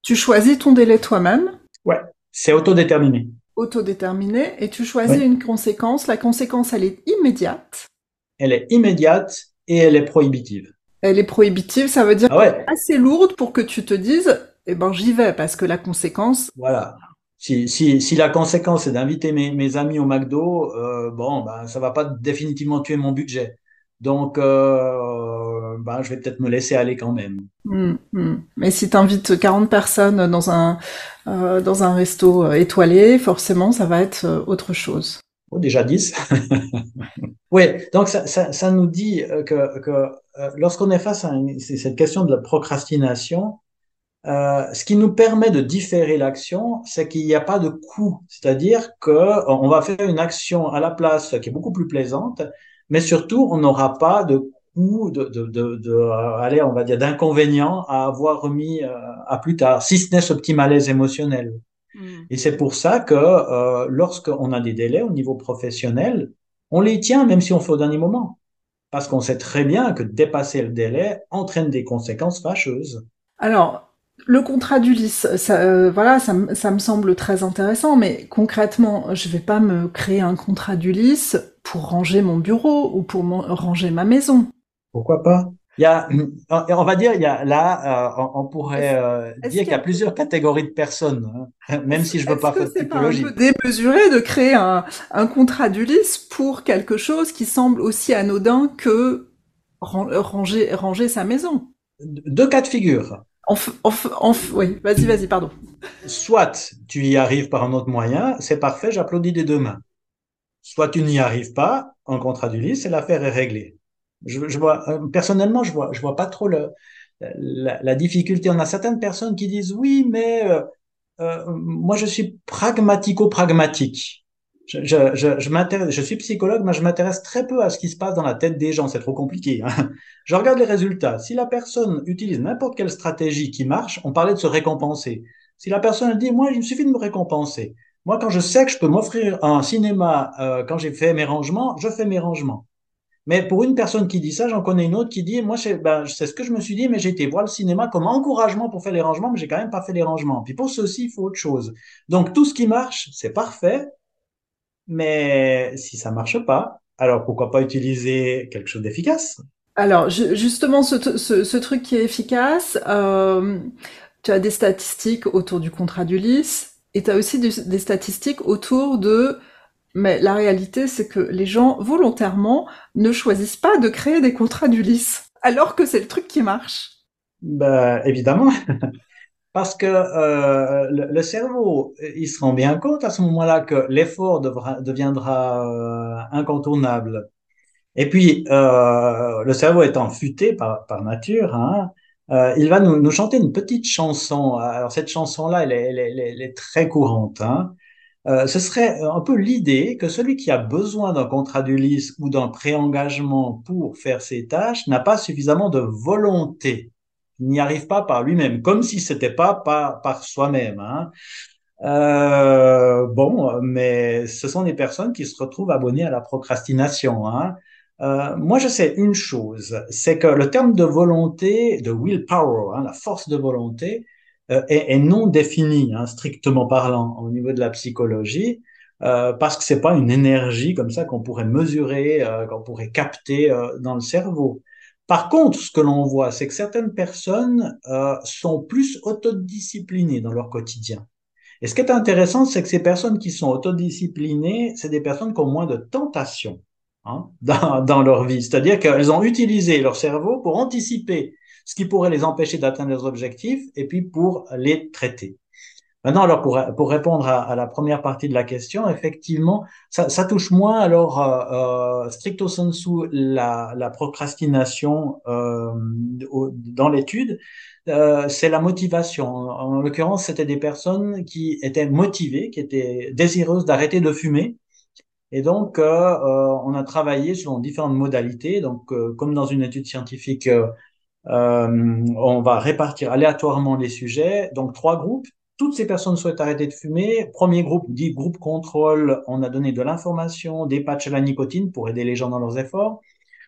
Tu choisis ton délai toi-même? Ouais, c'est autodéterminé. Autodéterminé, et tu choisis une conséquence. La conséquence, elle est immédiate. Elle est immédiate et elle est prohibitive. Elle est prohibitive, ça veut dire ah ouais. assez lourde pour que tu te dises, eh ben j'y vais parce que la conséquence. Voilà si, si, si la conséquence est d'inviter mes, mes, amis au McDo, euh, bon, ben, ça va pas définitivement tuer mon budget. Donc, euh, ben, je vais peut-être me laisser aller quand même. Hmm, hmm. Mais si tu invites 40 personnes dans un, euh, dans un resto euh, étoilé, forcément, ça va être euh, autre chose. Oh, déjà 10. oui, donc ça, ça, ça, nous dit que, que lorsqu'on est face à cette question de la procrastination, euh, ce qui nous permet de différer l'action, c'est qu'il n'y a pas de coût. C'est-à-dire que on va faire une action à la place qui est beaucoup plus plaisante, mais surtout, on n'aura pas de coût, de, de, de, de on va dire, d'inconvénient à avoir remis euh, à plus tard, si ce n'est ce petit malaise émotionnel. Hmm. Et c'est pour ça que euh, lorsqu'on a des délais au niveau professionnel, on les tient même si on fait au dernier moment. Parce qu'on sait très bien que dépasser le délai entraîne des conséquences fâcheuses. Alors, le contrat d'Ulysse, ça, euh, voilà, ça, ça, me semble très intéressant, mais concrètement, je vais pas me créer un contrat d'Ulysse pour ranger mon bureau ou pour ranger ma maison. Pourquoi pas? Il y a, on va dire, il y a là, euh, on pourrait euh, dire qu'il y a plusieurs catégories de personnes, hein, même si je veux pas faire de typologie. C'est un peu démesuré de créer un, un contrat d'Ulysse pour quelque chose qui semble aussi anodin que ranger, ranger sa maison? Deux cas de figure. oui, vas-y, vas-y, pardon. Soit tu y arrives par un autre moyen, c'est parfait, j'applaudis des deux mains. Soit tu n'y arrives pas, en contrat d'Ulysse, et l'affaire est réglée. Je, je, vois, euh, personnellement, je vois, je vois pas trop le, la, la, difficulté. On a certaines personnes qui disent oui, mais euh, euh moi je suis pragmatico-pragmatique. Je, je, je, je, je suis psychologue, mais je m'intéresse très peu à ce qui se passe dans la tête des gens. C'est trop compliqué. Hein. Je regarde les résultats. Si la personne utilise n'importe quelle stratégie qui marche, on parlait de se récompenser. Si la personne dit, moi, il me suffit de me récompenser. Moi, quand je sais que je peux m'offrir un cinéma euh, quand j'ai fait mes rangements, je fais mes rangements. Mais pour une personne qui dit ça, j'en connais une autre qui dit, moi, c'est ben, ce que je me suis dit, mais j'ai été voir le cinéma comme encouragement pour faire les rangements, mais j'ai quand même pas fait les rangements. Puis pour ceci, il faut autre chose. Donc tout ce qui marche, c'est parfait, mais si ça marche pas, alors pourquoi pas utiliser quelque chose d'efficace? Alors justement, ce, truc qui est efficace, euh, tu as des statistiques autour du contrat d'Ulysse, et tu as aussi des statistiques autour de mais la réalité, c'est que les gens, volontairement, ne choisissent pas de créer des contrats d'Ulysse, alors que c'est le truc qui marche. Ben, évidemment. Parce que euh, le, cerveau, il se rend bien compte à ce moment-là que l'effort deviendra euh, incontournable. Et puis, euh, le cerveau étant futé par, par nature, hein, il va nous, chanter une petite chanson. Alors cette chanson-là, elle, est très courante. Hein. Euh, ce serait un peu l'idée que celui qui a besoin d'un contrat d'Ulysse ou d'un préengagement pour faire ses tâches n'a pas suffisamment de volonté. Il n'y arrive pas par lui-même, comme si c'était pas par, par soi-même. Hein. Euh, bon, mais ce sont des personnes qui se retrouvent abonnées à la procrastination. Hein. Euh, moi, je sais une chose, c'est que le terme de volonté, de willpower, hein, la force de volonté, euh, est, non défini, hein, strictement parlant, au niveau de la psychologie, euh, parce que c'est pas une énergie comme ça qu'on pourrait mesurer, euh, qu'on pourrait capter dans le cerveau. Par contre, ce que l'on voit, c'est que certaines personnes sont plus autodisciplinées dans leur quotidien. Et ce qui est intéressant, c'est que ces personnes qui sont autodisciplinées, c'est des personnes qui ont moins de tentations hein, dans, dans leur vie. C'est-à-dire qu'elles ont utilisé leur cerveau pour anticiper ce qui pourrait les empêcher d'atteindre leurs objectifs et puis pour les traiter. Maintenant, alors pour, pour répondre à, à, la première partie de la question, effectivement, ça, ça touche moins alors euh, euh stricto sensu la, la procrastination euh, dans l'étude, euh, c'est la motivation. En, en l'occurrence, c'était des personnes qui étaient motivées, qui étaient désireuses d'arrêter de fumer. Et donc, euh, euh, on a travaillé selon différentes modalités. Donc, comme dans une étude scientifique euh, on va répartir aléatoirement les sujets. Donc, trois groupes. Toutes ces personnes souhaitent arrêter de fumer. Premier groupe, dit groupe contrôle, on a donné de l'information, des patchs à la nicotine pour aider les gens dans leurs efforts.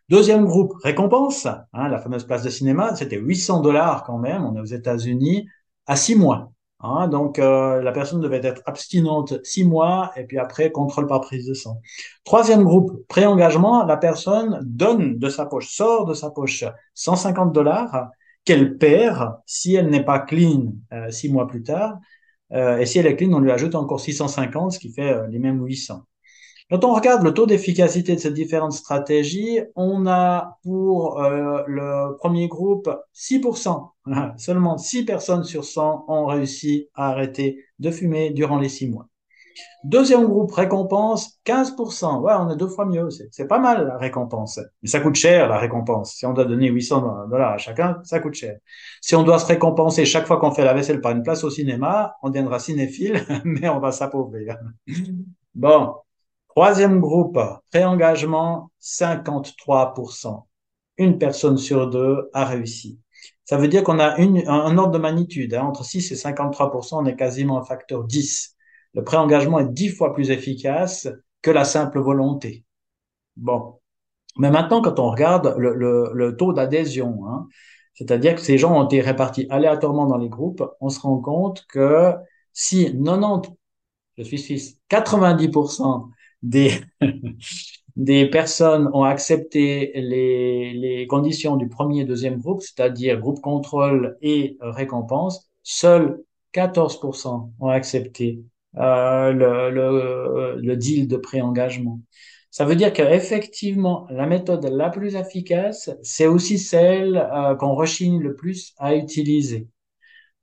Deuxième groupe, récompense, hein, la fameuse place de cinéma, c'était 800 dollars quand même, on est aux États-Unis, à six mois. Hein, donc, euh, la personne devait être abstinente six mois et puis après, contrôle par prise de sang. Troisième groupe, pré-engagement, la personne donne de sa poche, sort de sa poche 150 dollars qu'elle perd si elle n'est pas clean euh, six mois plus tard. Euh, et si elle est clean, on lui ajoute encore 650, ce qui fait les mêmes 800. Quand on regarde le taux d'efficacité de ces différentes stratégies, on a pour euh, le premier groupe 6%. Seulement 6 personnes sur 100 ont réussi à arrêter de fumer durant les 6 mois. Deuxième groupe, récompense, 15%. Ouais, on est deux fois mieux. C'est pas mal, la récompense. Mais ça coûte cher, la récompense. Si on doit donner 800 dollars à chacun, ça coûte cher. Si on doit se récompenser chaque fois qu'on fait la vaisselle par une place au cinéma, on deviendra cinéphile, mais on va s'appauvrir. Bon. Troisième groupe, pré-engagement, 53%. Une personne sur deux a réussi. Ça veut dire qu'on a une, un ordre de magnitude. Hein, entre 6 et 53%, on est quasiment un facteur 10 le pré-engagement est dix fois plus efficace que la simple volonté. Bon. Mais maintenant, quand on regarde le, taux d'adhésion, hein, c'est-à-dire que ces gens ont été répartis aléatoirement dans les groupes, on se rend compte que si 90, je suis suisse, 90% des, des personnes ont accepté les, conditions du premier et deuxième groupe, c'est-à-dire groupe contrôle et récompense, seuls 14% ont accepté euh, le, deal de pré-engagement. Ça veut dire qu'effectivement, la méthode la plus efficace, c'est aussi celle euh, qu'on rechigne le plus à utiliser.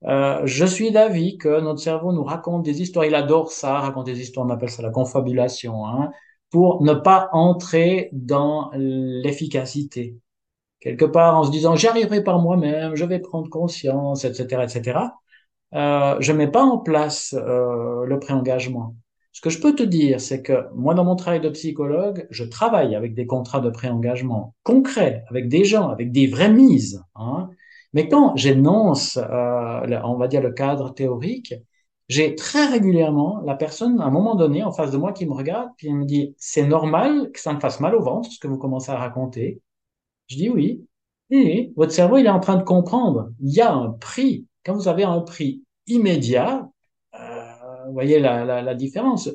Euh, je suis d'avis que notre cerveau nous raconte des histoires, il adore ça, raconter des histoires, on appelle ça la confabulation, hein, pour ne pas entrer dans l'efficacité. Quelque part en se disant, j'y arriverai par moi-même, je vais prendre conscience, etc., etc euh, je mets pas en place euh, le pré-engagement. Ce que je peux te dire, c'est que moi, dans mon travail de psychologue, je travaille avec des contrats de pré-engagement concrets, avec des gens, avec des vraies mises. Hein. Mais quand j'énonce, euh, on va dire, le cadre théorique, j'ai très régulièrement la personne, à un moment donné, en face de moi, qui me regarde, puis elle me dit, c'est normal que ça me fasse mal au ventre, ce que vous commencez à raconter. Je dis oui. Et votre cerveau, il est en train de comprendre. Il y a un prix quand vous avez un prix immédiat, euh, vous voyez la, la, la, différence.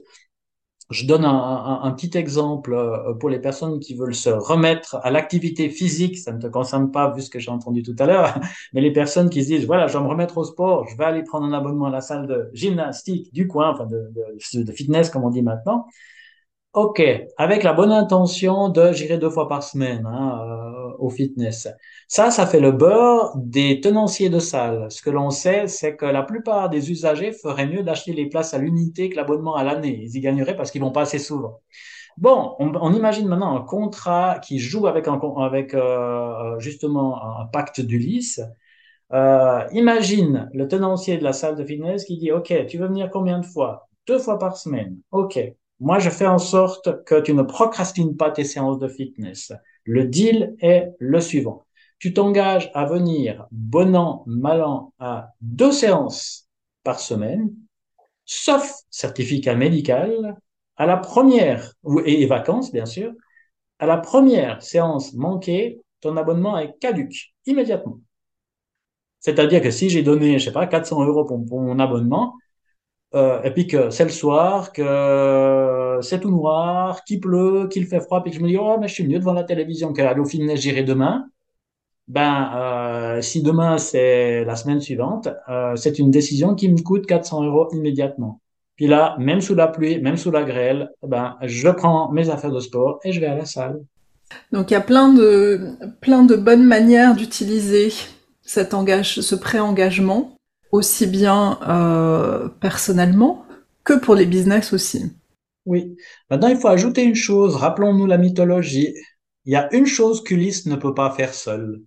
Je donne un, petit exemple euh, pour les personnes qui veulent se remettre à l'activité physique. Ça ne te concerne pas vu ce que j'ai entendu tout à l'heure, mais les personnes qui se disent voilà, je vais me remettre au sport, je vais aller prendre un abonnement à la salle de gymnastique du coin, enfin de fitness comme on dit maintenant. Ok, avec la bonne intention de j'irai deux fois par semaine hein, euh, au fitness. Ça, ça fait le beurre des tenanciers de salle. Ce que l'on sait, c'est que la plupart des usagers feraient mieux d'acheter les places à l'unité que l'abonnement à l'année. Ils y gagneraient parce qu'ils vont pas assez souvent. Bon, on, imagine maintenant un contrat qui joue avec, un, avec euh, justement un pacte d'Ulysse. Euh, imagine le tenancier de la salle de fitness qui dit, OK, tu veux venir combien de fois? Deux fois par semaine. OK. Moi, je fais en sorte que tu ne procrastines pas tes séances de fitness. Le deal est le suivant. Tu t'engages à venir bon an, mal an à deux séances par semaine, sauf certificat médical, à la première, et vacances bien sûr, à la première séance manquée, ton abonnement est caduque immédiatement. C'est-à-dire que si j'ai donné, je sais pas, 400 euros pour mon abonnement, euh, et puis que c'est le soir, que c'est tout noir, qu'il pleut, qu'il fait froid, puis que je me dis, oh, mais je suis mieux devant la télévision qu'aller au fitness, j'irai demain. Ben, euh, si demain c'est la semaine suivante, euh, c'est une décision qui me coûte 400 euros immédiatement. Puis là, même sous la pluie, même sous la grêle, ben, je prends mes affaires de sport et je vais à la salle. Donc il y a plein de, plein de bonnes manières d'utiliser cet engage, ce pré-engagement aussi bien euh, personnellement que pour les business aussi. Oui. Maintenant, il faut ajouter une chose. Rappelons-nous la mythologie. Il y a une chose qu'Ulysse ne peut pas faire seul.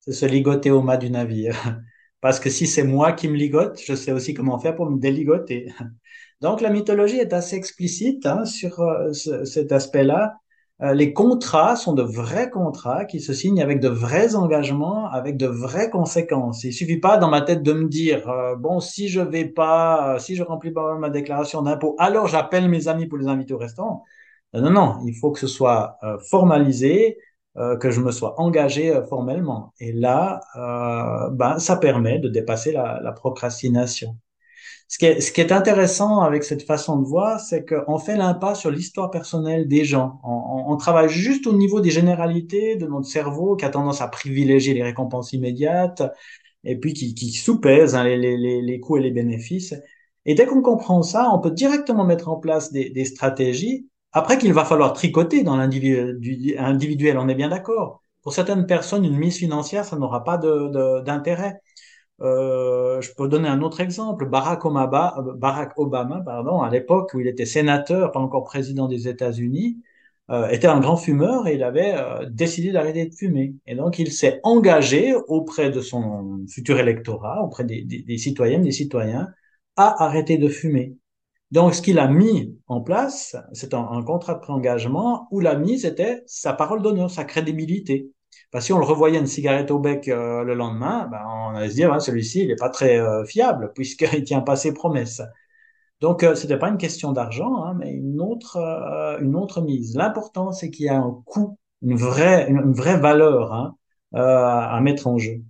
C'est se ligoter au mât du navire. Parce que si c'est moi qui me ligote, je sais aussi comment faire pour me déligoter. Donc la mythologie est assez explicite hein, sur euh, cet aspect-là. Euh, les contrats sont de vrais contrats qui se signent avec de vrais engagements, avec de vraies conséquences. Il suffit pas dans ma tête de me dire euh, bon si je vais pas, euh, si je remplis pas ma déclaration d'impôt, alors j'appelle mes amis pour les inviter au restaurant. Non, non, il faut que ce soit formalisé, que je me sois engagé formellement. Et là, ben, ça permet de dépasser la, la procrastination. Ce qui, est, ce qui est intéressant avec cette façon de voir, c'est qu'on fait l'impasse sur l'histoire personnelle des gens. On, on, travaille juste au niveau des généralités de notre cerveau qui a tendance à privilégier les récompenses immédiates et puis qui, qui sous-pèse hein, les, les, les, coûts et les bénéfices. Et dès qu'on comprend ça, on peut directement mettre en place des, des stratégies Après qu'il va falloir tricoter dans l'individuel, on est bien d'accord. Pour certaines personnes, une mise financière, ça n'aura pas d'intérêt. Euh, je peux donner un autre exemple. Barack Obama, pardon, à l'époque où il était sénateur, pas encore président des États-Unis, euh, était un grand fumeur et il avait euh, décidé d'arrêter de fumer. Et donc, il s'est engagé auprès de son futur électorat, auprès des citoyennes, des citoyens, à arrêter de fumer. Donc, ce qu'il a mis en place, c'est un, un, contrat de pré-engagement où la mise était sa parole d'honneur, sa crédibilité. Que si on le revoyait une cigarette au bec euh, le lendemain, ben, on allait se dire, hein, celui-ci, il n'est pas très euh, fiable puisqu'il tient pas ses promesses. Donc, euh, c'était pas une question d'argent, hein, mais une autre, euh, une autre mise. L'important, c'est qu'il y a un coût, une vraie, une, vraie valeur hein, euh, à mettre en jeu.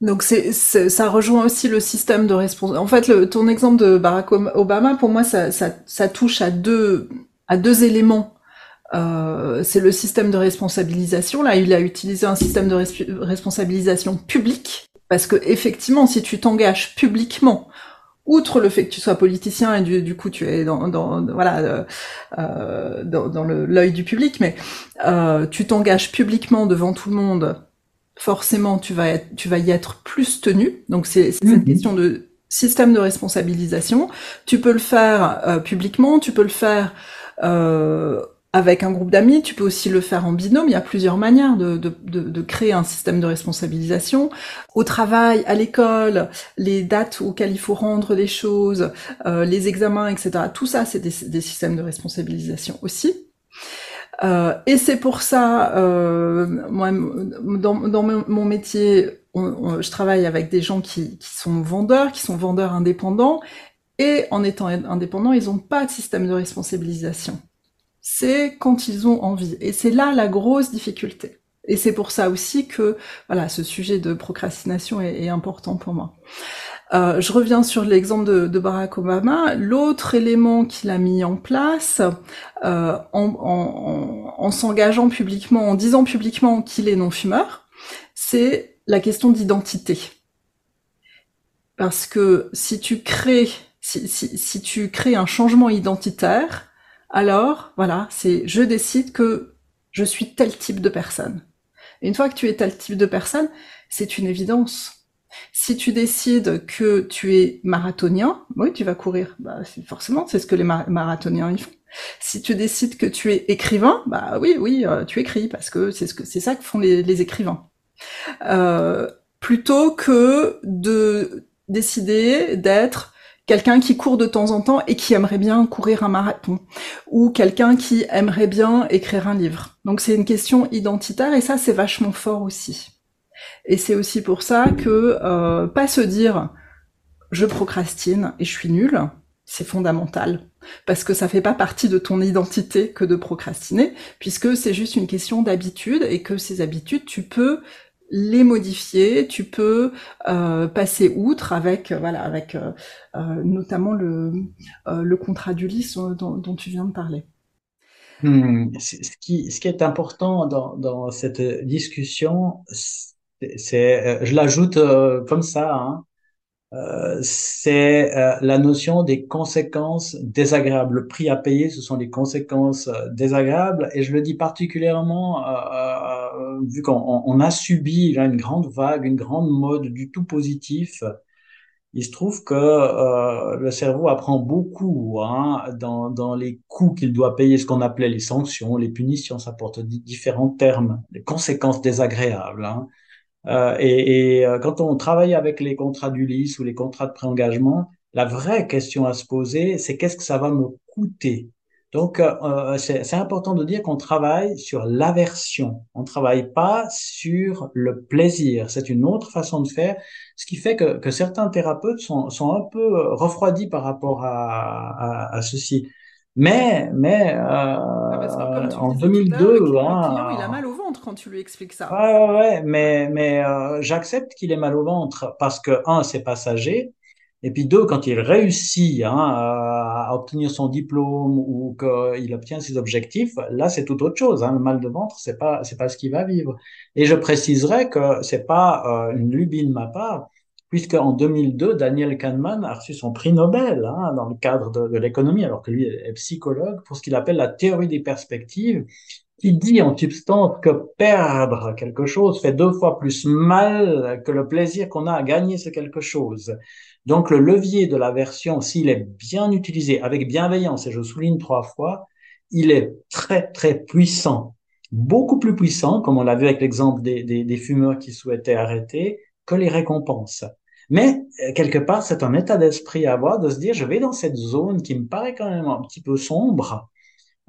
Donc c'est, ça rejoint aussi le système de responsabilité. En fait, le, ton exemple de Barack Obama, pour moi, ça, ça, ça touche à deux, à deux éléments. Euh, c'est le système de responsabilisation. Là, il a utilisé un système de responsabilisation publique parce que effectivement, si tu t'engages publiquement outre le fait que tu sois politicien et du, du coup tu es dans, dans voilà euh, euh dans, dans l'œil du public, mais euh, tu t'engages publiquement devant tout le monde, forcément tu vas être, tu vas y être plus tenu. Donc c'est une mhm. question de système de responsabilisation. Tu peux le faire euh, publiquement, tu peux le faire euh, avec un groupe d'amis, tu peux aussi le faire en binôme. Il y a plusieurs manières de, de, de, de créer un système de responsabilisation. Au travail, à l'école, les dates auxquelles il faut rendre les choses, euh, les examens, etc. Tout ça, c'est des, des, systèmes de responsabilisation aussi. Euh, et c'est pour ça, euh, moi, dans, dans mon métier, je travaille avec des gens qui, qui sont vendeurs, qui sont vendeurs indépendants, et en étant indépendants, ils n'ont pas de système de responsabilisation c'est quand ils ont envie. Et c'est là la grosse difficulté. Et c'est pour ça aussi que voilà, ce sujet de procrastination est, important pour moi. Euh, je reviens sur l'exemple de, Barack Obama. L'autre élément qu'il a mis en place, euh, en, en, en s'engageant publiquement, en disant publiquement qu'il est non-fumeur, c'est la question d'identité. Parce que si tu crées, si tu crées un changement identitaire, alors voilà, c'est je décide que je suis tel type de personne. Une fois que tu es tel type de personne, c'est une évidence. Si tu décides que tu es marathonien, oui, tu vas courir. Bah, forcément, c'est ce que les marathoniens ils font. Si tu décides que tu es écrivain, bah oui, oui, euh, tu écris parce que c'est ce que c'est ça que font les, les écrivains. Euh, plutôt que de décider d'être quelqu'un qui court de temps en temps et qui aimerait bien courir un marathon, ou quelqu'un qui aimerait bien écrire un livre. Donc c'est une question identitaire et ça c'est vachement fort aussi. Et c'est aussi pour ça que euh, pas se dire je procrastine et je suis nul, c'est fondamental parce que ça fait pas partie de ton identité que de procrastiner, puisque c'est juste une question d'habitude et que ces habitudes tu peux les modifier, tu peux euh, passer outre avec euh, voilà avec euh, euh, notamment le euh, le contrat d'Ulysse dont, dont, tu viens de parler. Hmm, ce qui ce qui est important dans dans cette discussion, c'est je l'ajoute comme ça. Hein, euh, c'est euh, la notion des conséquences désagréables. Le prix à payer, ce sont les conséquences euh, désagréables. Et je le dis particulièrement vu qu'on on a subi là, une grande vague, une grande mode du tout positif. Il se trouve que le cerveau apprend beaucoup hein, dans, dans les coûts qu'il doit payer, ce qu'on appelait les sanctions, les punitions, ça porte différents termes, les conséquences désagréables. Hein. Euh, et, et euh, quand on travaille avec les contrats d'Ulysse ou les contrats de préengagement, la vraie question à se poser, c'est qu'est-ce que ça va me coûter? Donc, euh, euh c'est important de dire qu'on travaille sur l'aversion. On travaille pas sur le plaisir. C'est une autre façon de faire, ce qui fait que, que certains thérapeutes sont, sont, un peu refroidis par rapport à, à, à ceci. Mais, mais euh, en 2002, le hein, il a mal au ventre quand tu lui expliques ça. Ouais, mais, mais euh, j'accepte qu'il ait mal au ventre parce que un, c'est passager, et puis deux, quand il réussit hein, à obtenir son diplôme ou qu'il obtient ses objectifs, là c'est tout autre chose. Hein. Le mal de ventre, c'est pas c'est pas ce qu'il va vivre. Et je préciserai que c'est pas euh, une lubie de ma part puisque en 2002, Daniel Kahneman a reçu son prix Nobel hein, dans le cadre de l'économie, alors que lui est psychologue, pour ce qu'il appelle la théorie des perspectives, qui dit en substance que perdre quelque chose fait deux fois plus mal que le plaisir qu'on a à gagner ce quelque chose. Donc le levier de l'aversion, s'il est bien utilisé avec bienveillance, et je souligne trois fois, il est très très puissant, beaucoup plus puissant, comme on l'a vu avec l'exemple des, des, fumeurs qui souhaitaient arrêter, que les récompenses. Mais euh, quelque part, c'est un état d'esprit à avoir de se dire, je vais dans cette zone qui me paraît quand même un petit peu sombre,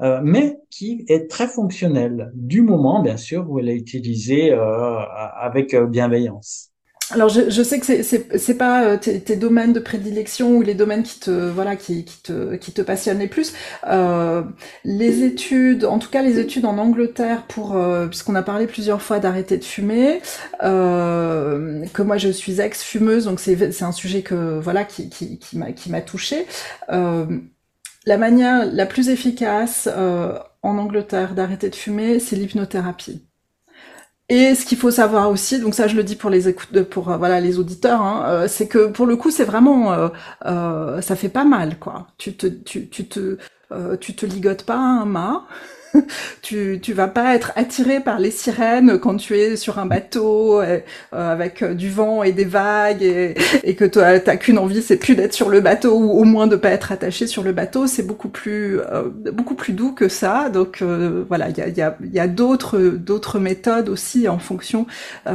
euh, mais qui est très fonctionnelle, du moment, bien sûr, où elle est utilisée euh, avec euh, bienveillance. Alors je, je, sais que c'est c'est pas euh, tes, tes, domaines de prédilection ou les domaines qui te voilà qui, qui te qui te passionnent les plus. Euh, les études, en tout cas les études en Angleterre pour euh, puisqu'on a parlé plusieurs fois d'arrêter de fumer, euh, que moi je suis ex fumeuse donc c'est c'est un sujet que voilà qui qui qui m'a qui m'a touchée. Euh, la manière la plus efficace euh, en Angleterre d'arrêter de fumer, c'est l'hypnothérapie. Et ce qu'il faut savoir aussi, donc ça je le dis pour les écoutes, pour euh, voilà les auditeurs, hein, euh, c'est que pour le coup c'est vraiment, euh, euh, ça fait pas mal quoi. Tu te, tu, tu te, euh, tu te ligotes pas à un mât. tu, tu vas pas être attiré par les sirènes quand tu es sur un bateau euh, avec euh, du vent et des vagues et, et que toi t'as qu'une envie c'est plus d'être sur le bateau ou au moins de pas être attaché sur le bateau. C'est beaucoup plus euh, beaucoup plus doux que ça. Donc euh, voilà il y a, y a, d'autres d'autres méthodes aussi en fonction euh,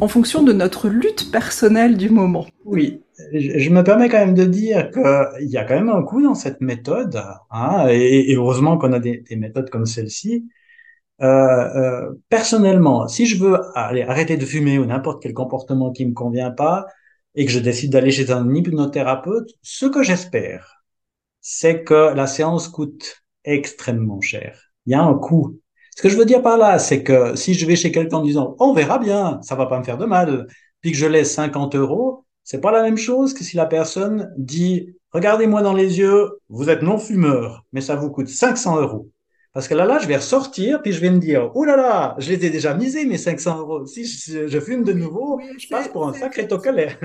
en fonction de notre lutte personnelle du moment. Oui je me permets quand même de dire qu'il y a quand même un coût dans cette méthode, hein, et, heureusement qu'on a des, des, méthodes comme celle-ci. Euh, euh, personnellement, si je veux aller arrêter de fumer ou n'importe quel comportement qui me convient pas, et que je décide d'aller chez un hypnothérapeute, ce que j'espère, c'est que la séance coûte extrêmement cher. Il y a un coût. Ce que je veux dire par là, c'est que si je vais chez quelqu'un en disant on verra bien, ça va pas me faire de mal, puis que je laisse 50 euros, c'est pas la même chose que si la personne dit Regardez-moi dans les yeux, vous êtes non fumeur, mais ça vous coûte 500 euros. Parce que là, là, je vais ressortir, puis je vais me dire, oh là là, je les ai déjà misés, mes 500 euros. Si je, je fume de nouveau, oui, je passe pour un sacré tocalet.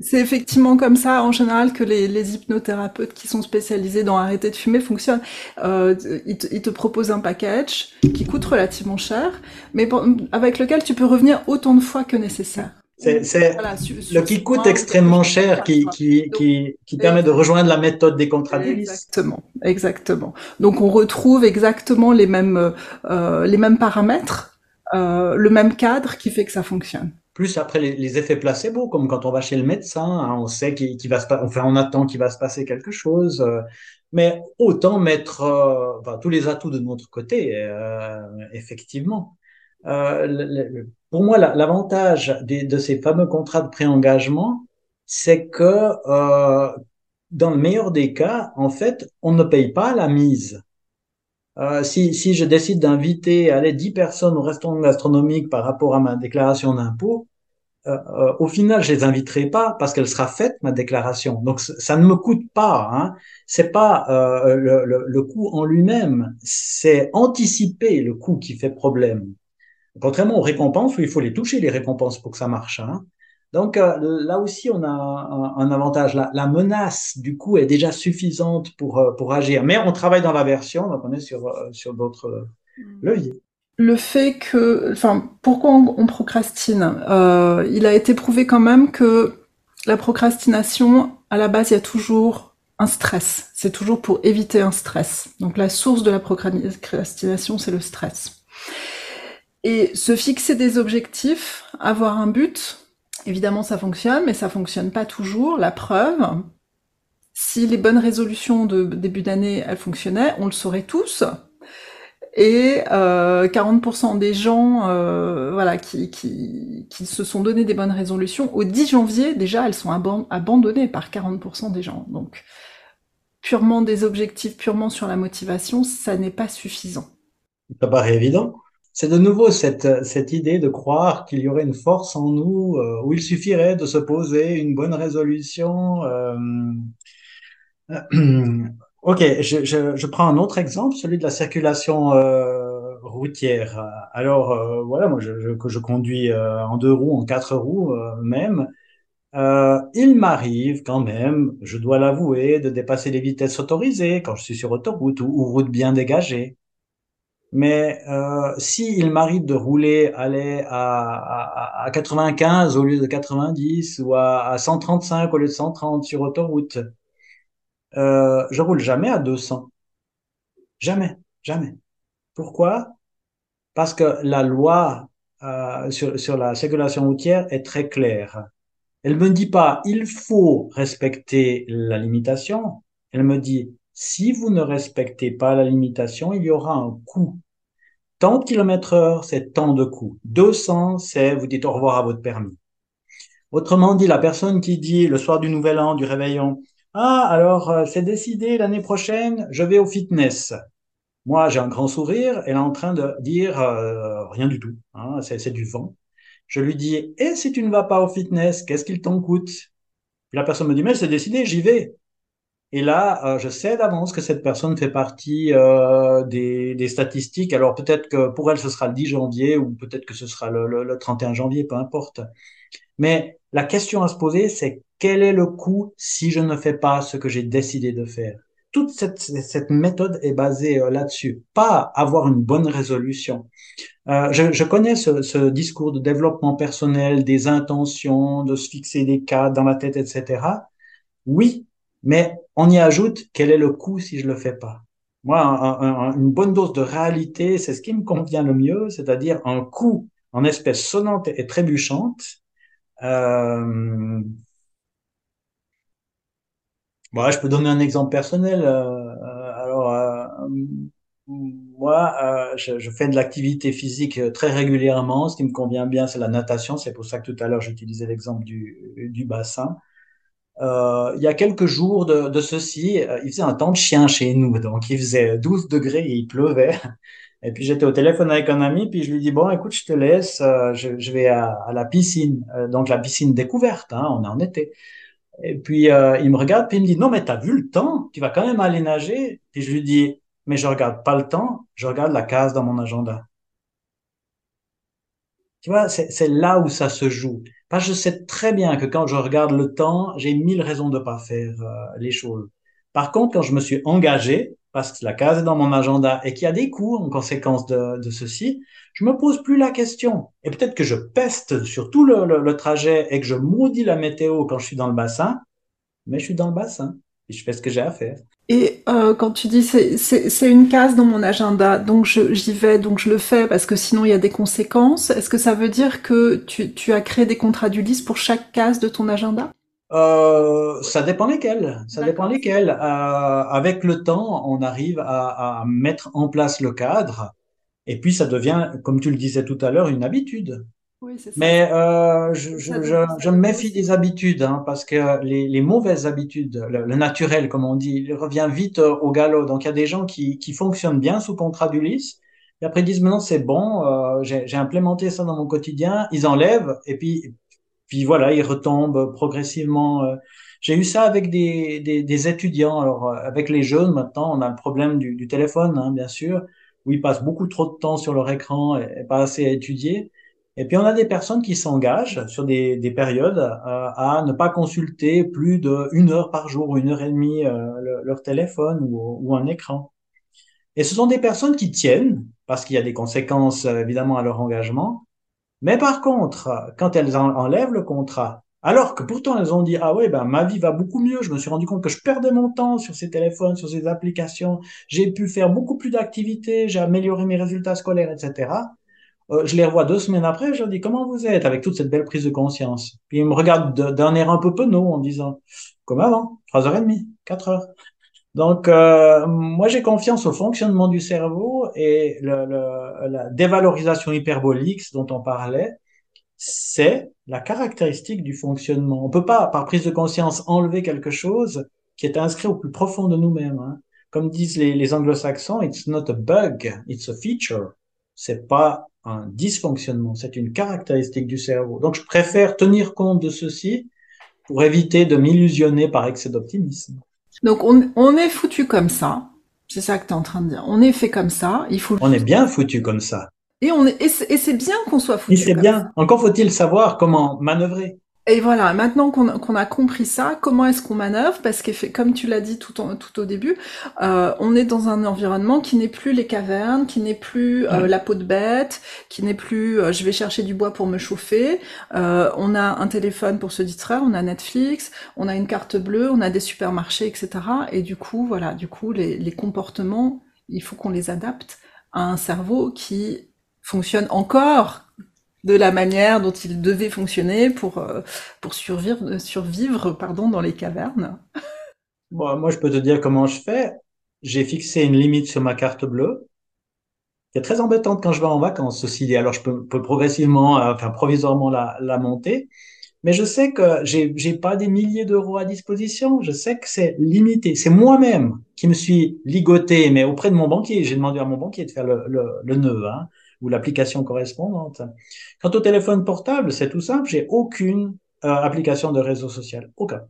C'est effectivement comme ça, en général, que les, les, hypnothérapeutes qui sont spécialisés dans arrêter de fumer fonctionnent. Euh, ils, te, ils, te, proposent un package qui coûte relativement cher, mais pour, avec lequel tu peux revenir autant de fois que nécessaire. C'est voilà, le qui coûte extrêmement cher qui, qui, qui, qui permet de rejoindre la méthode des contradictions. Exactement, exactement. Donc on retrouve exactement les mêmes, euh, les mêmes paramètres, euh, le même cadre qui fait que ça fonctionne. Plus après les, les effets placebo, comme quand on va chez le médecin, hein, on sait qu'il qu va se enfin on attend qu'il va se passer quelque chose. Euh, mais autant mettre tous les atouts de notre côté, effectivement. Euh, pour moi, l'avantage de, ces fameux contrats de pré-engagement, c'est que euh, dans le meilleur des cas, en fait, on ne paye pas la mise. Euh, si, je décide d'inviter aller 10 personnes au restaurant gastronomique par rapport à ma déclaration d'impôt, euh, au final, je les inviterai pas parce qu'elle sera faite ma déclaration. Donc, ça ne me coûte pas. Hein. C'est pas le coût en lui-même, c'est anticiper le coût qui fait problème. Contrairement aux récompenses où il faut les toucher, les récompenses, pour que ça marche. Hein. Donc euh, là aussi, on a un, un avantage. La, la, menace, du coup, est déjà suffisante pour, euh, pour agir. Mais on travaille dans la version, donc on est sur, euh, sur d'autres leviers. Le fait que, enfin, pourquoi on, on procrastine? Euh, Il a été prouvé quand même que la procrastination, à la base, il y a toujours un stress. C'est toujours pour éviter un stress. Donc la source de la procrastination, c'est le stress. Et se fixer des objectifs, avoir un but, évidemment ça fonctionne, mais ça fonctionne pas toujours. La preuve, si les bonnes résolutions de début d'année, elles fonctionnaient, on le saurait tous. Et euh, 40% des gens euh, voilà, qui, qui, qui, se sont donné des bonnes résolutions, au 10 janvier, déjà, elles sont abandonnées par 40% des gens. Donc, purement des objectifs, purement sur la motivation, ça n'est pas suffisant. Ça paraît évident c'est de nouveau cette, cette idée de croire qu'il y aurait une force en nous euh, où il suffirait de se poser une bonne résolution. Euh... ok, je, je, je, prends un autre exemple, celui de la circulation euh, routière. Alors euh, voilà, moi je, je, je conduis euh, en deux roues, en quatre roues même. euh, il m'arrive quand même, je dois l'avouer, de dépasser les vitesses autorisées quand je suis sur autoroute ou, route bien dégagée. Mais euh, si il m'arrive de rouler aller à, à, 95 au lieu de 90 ou à, à 135 au lieu de 130 sur autoroute, euh, je roule jamais à 200. Jamais, jamais. Pourquoi? Parce que la loi euh, sur, sur la circulation routière est très claire. Elle me dit pas il faut respecter la limitation. Elle me dit si vous ne respectez pas la limitation, il y aura un coût. Tant de kilomètres heure, c'est tant de coûts. 200, c'est vous dites au revoir à votre permis. Autrement dit, la personne qui dit le soir du nouvel an, du réveillon, ah, alors euh, c'est décidé l'année prochaine, je vais au fitness. Moi, j'ai un grand sourire, elle est en train de dire euh, rien du tout, hein, c'est du vent. Je lui dis, et si tu ne vas pas au fitness, qu'est-ce qu'il t'en coûte? La personne me dit, mais c'est décidé, j'y vais. Et là, euh, je sais d'avance que cette personne fait partie euh, des, des, statistiques. Alors peut-être que pour elle, ce sera le 10 janvier ou peut-être que ce sera le, le, le 31 janvier, peu importe. Mais la question à se poser, c'est quel est le coût si je ne fais pas ce que j'ai décidé de faire? Toute cette, cette méthode est basée euh, là-dessus, pas avoir une bonne résolution. Euh, je, je, connais ce, ce, discours de développement personnel, des intentions, de se fixer des cas dans la tête, etc. Oui, mais on y ajoute quel est le coût si je le fais pas? Moi, une bonne dose de réalité, c'est ce qui me convient le mieux, c'est-à-dire un coût en espèces sonnantes et trébuchantes. Euh... Bon, je peux donner un exemple personnel. Euh, alors, euh, moi, euh, je, fais de l'activité physique euh, très régulièrement. Ce qui me convient bien, c'est la natation. C'est pour ça que tout à l'heure, j'utilisais l'exemple du, bassin. Euh, il y a quelques jours de, de ceci, euh, il faisait un temps de chien chez nous. Donc, il faisait 12 degrés et il pleuvait. Et puis, j'étais au téléphone avec un ami, puis je lui dis, bon, écoute, je te laisse, je, je vais à, à, la piscine. donc, la piscine découverte, hein, on est en été. Et puis, il me regarde, puis il me dit, non, mais t'as vu le temps? Tu vas quand même aller nager? Puis je lui dis, mais je regarde pas le temps, je regarde la case dans mon agenda. Tu vois, c'est là où ça se joue. Que je sais très bien que quand je regarde le temps, j'ai mille raisons de pas faire euh, les choses. Par contre, quand je me suis engagé, parce que la case est dans mon agenda et qu'il y a des coûts en conséquence de, ceci, je me pose plus la question. Et peut-être que je peste sur tout le trajet et que je maudis la météo quand je suis dans le bassin, mais je suis dans le bassin et je fais ce que j'ai à faire. Et euh, quand tu dis c'est une case dans mon agenda, donc j'y vais, donc je le fais parce que sinon il y a des conséquences. Est-ce que ça veut dire que tu, tu as créé des contrats d'Ulysse pour chaque case de ton agenda? Euh, ça dépend lesquels. Ça dépend lesquels. Euh, avec le temps, on arrive à, à, mettre en place le cadre, et puis ça devient, comme tu le disais tout à l'heure, une habitude. Mais euh, je, je, je, me méfie des habitudes, hein, parce que les, les mauvaises habitudes, le, naturel, comme on dit, il revient vite euh, au galop. Donc il y a des gens qui, qui fonctionnent bien sous contrat d'Ulysse, et après ils disent maintenant c'est bon, euh, j'ai implémenté ça dans mon quotidien, ils enlèvent, et puis, puis voilà, ils retombent progressivement. Euh. J'ai eu ça avec des, des, des, étudiants. Alors euh, avec les jeunes maintenant, on a le problème du, du téléphone, hein, bien sûr, où ils passent beaucoup trop de temps sur leur écran et, et pas assez à étudier. Et puis on a des personnes qui s'engagent sur des, des périodes euh, à ne pas consulter plus d'une heure par jour, une heure et demie euh, leur téléphone ou, ou, un écran. Et ce sont des personnes qui tiennent, parce qu'il y a des conséquences euh, évidemment à leur engagement. Mais par contre, quand elles enlèvent le contrat, alors que pourtant elles ont dit ah ouais ben ma vie va beaucoup mieux, je me suis rendu compte que je perdais mon temps sur ces téléphones, sur ces applications, j'ai pu faire beaucoup plus d'activités, j'ai amélioré mes résultats scolaires, etc. Euh, je les revois deux semaines après, je leur dis comment vous êtes avec toute cette belle prise de conscience. Puis ils me regardent d'un air un peu penaud en disant comme avant, trois heures et demie, quatre heures. Donc euh, moi j'ai confiance au fonctionnement du cerveau et le, le, la dévalorisation hyperbolique dont on parlait, c'est la caractéristique du fonctionnement. On peut pas par prise de conscience enlever quelque chose qui est inscrit au plus profond de nous-mêmes. Hein. Comme disent les, les anglo-saxons, it's not a bug, it's a feature. C'est pas un dysfonctionnement, c'est une caractéristique du cerveau. Donc je préfère tenir compte de ceci pour éviter de m'illusionner par excès d'optimisme. Donc on, on, est foutu comme ça, c'est ça que tu es en train de dire. On est fait comme ça, il faut. On est bien foutu comme ça. Et on est, et c'est bien qu'on soit foutu. Et c'est bien. Encore faut-il savoir comment manœuvrer. Et voilà, maintenant qu'on a compris ça, comment est-ce qu'on manœuvre? Parce que, comme tu l'as dit tout, tout au début, euh, on est dans un environnement qui n'est plus les cavernes, qui n'est plus euh, la peau de bête, qui n'est plus euh, je vais chercher du bois pour me chauffer. on a un téléphone pour se distraire, on a Netflix, on a une carte bleue, on a des supermarchés, etc. Et du coup, voilà, du coup, les, les comportements, il faut qu'on les adapte à un cerveau qui fonctionne encore de la manière dont il devait fonctionner pour, euh, pour survivre, survivre pardon, dans les cavernes bon, Moi, je peux te dire comment je fais. J'ai fixé une limite sur ma carte bleue, qui est très embêtante quand je vais en vacances, ceci dit. Alors, je peux, progressivement, euh, enfin, provisoirement la, la monter. Mais je sais que j'ai, j'ai pas des milliers d'euros à disposition. Je sais que c'est limité. C'est moi-même qui me suis ligoté, mais auprès de mon banquier. J'ai demandé à mon banquier de faire le, le, le nœud. Hein ou l'application correspondante. Quant au téléphone portable, c'est tout simple, j'ai aucune euh, application de réseau social, aucun.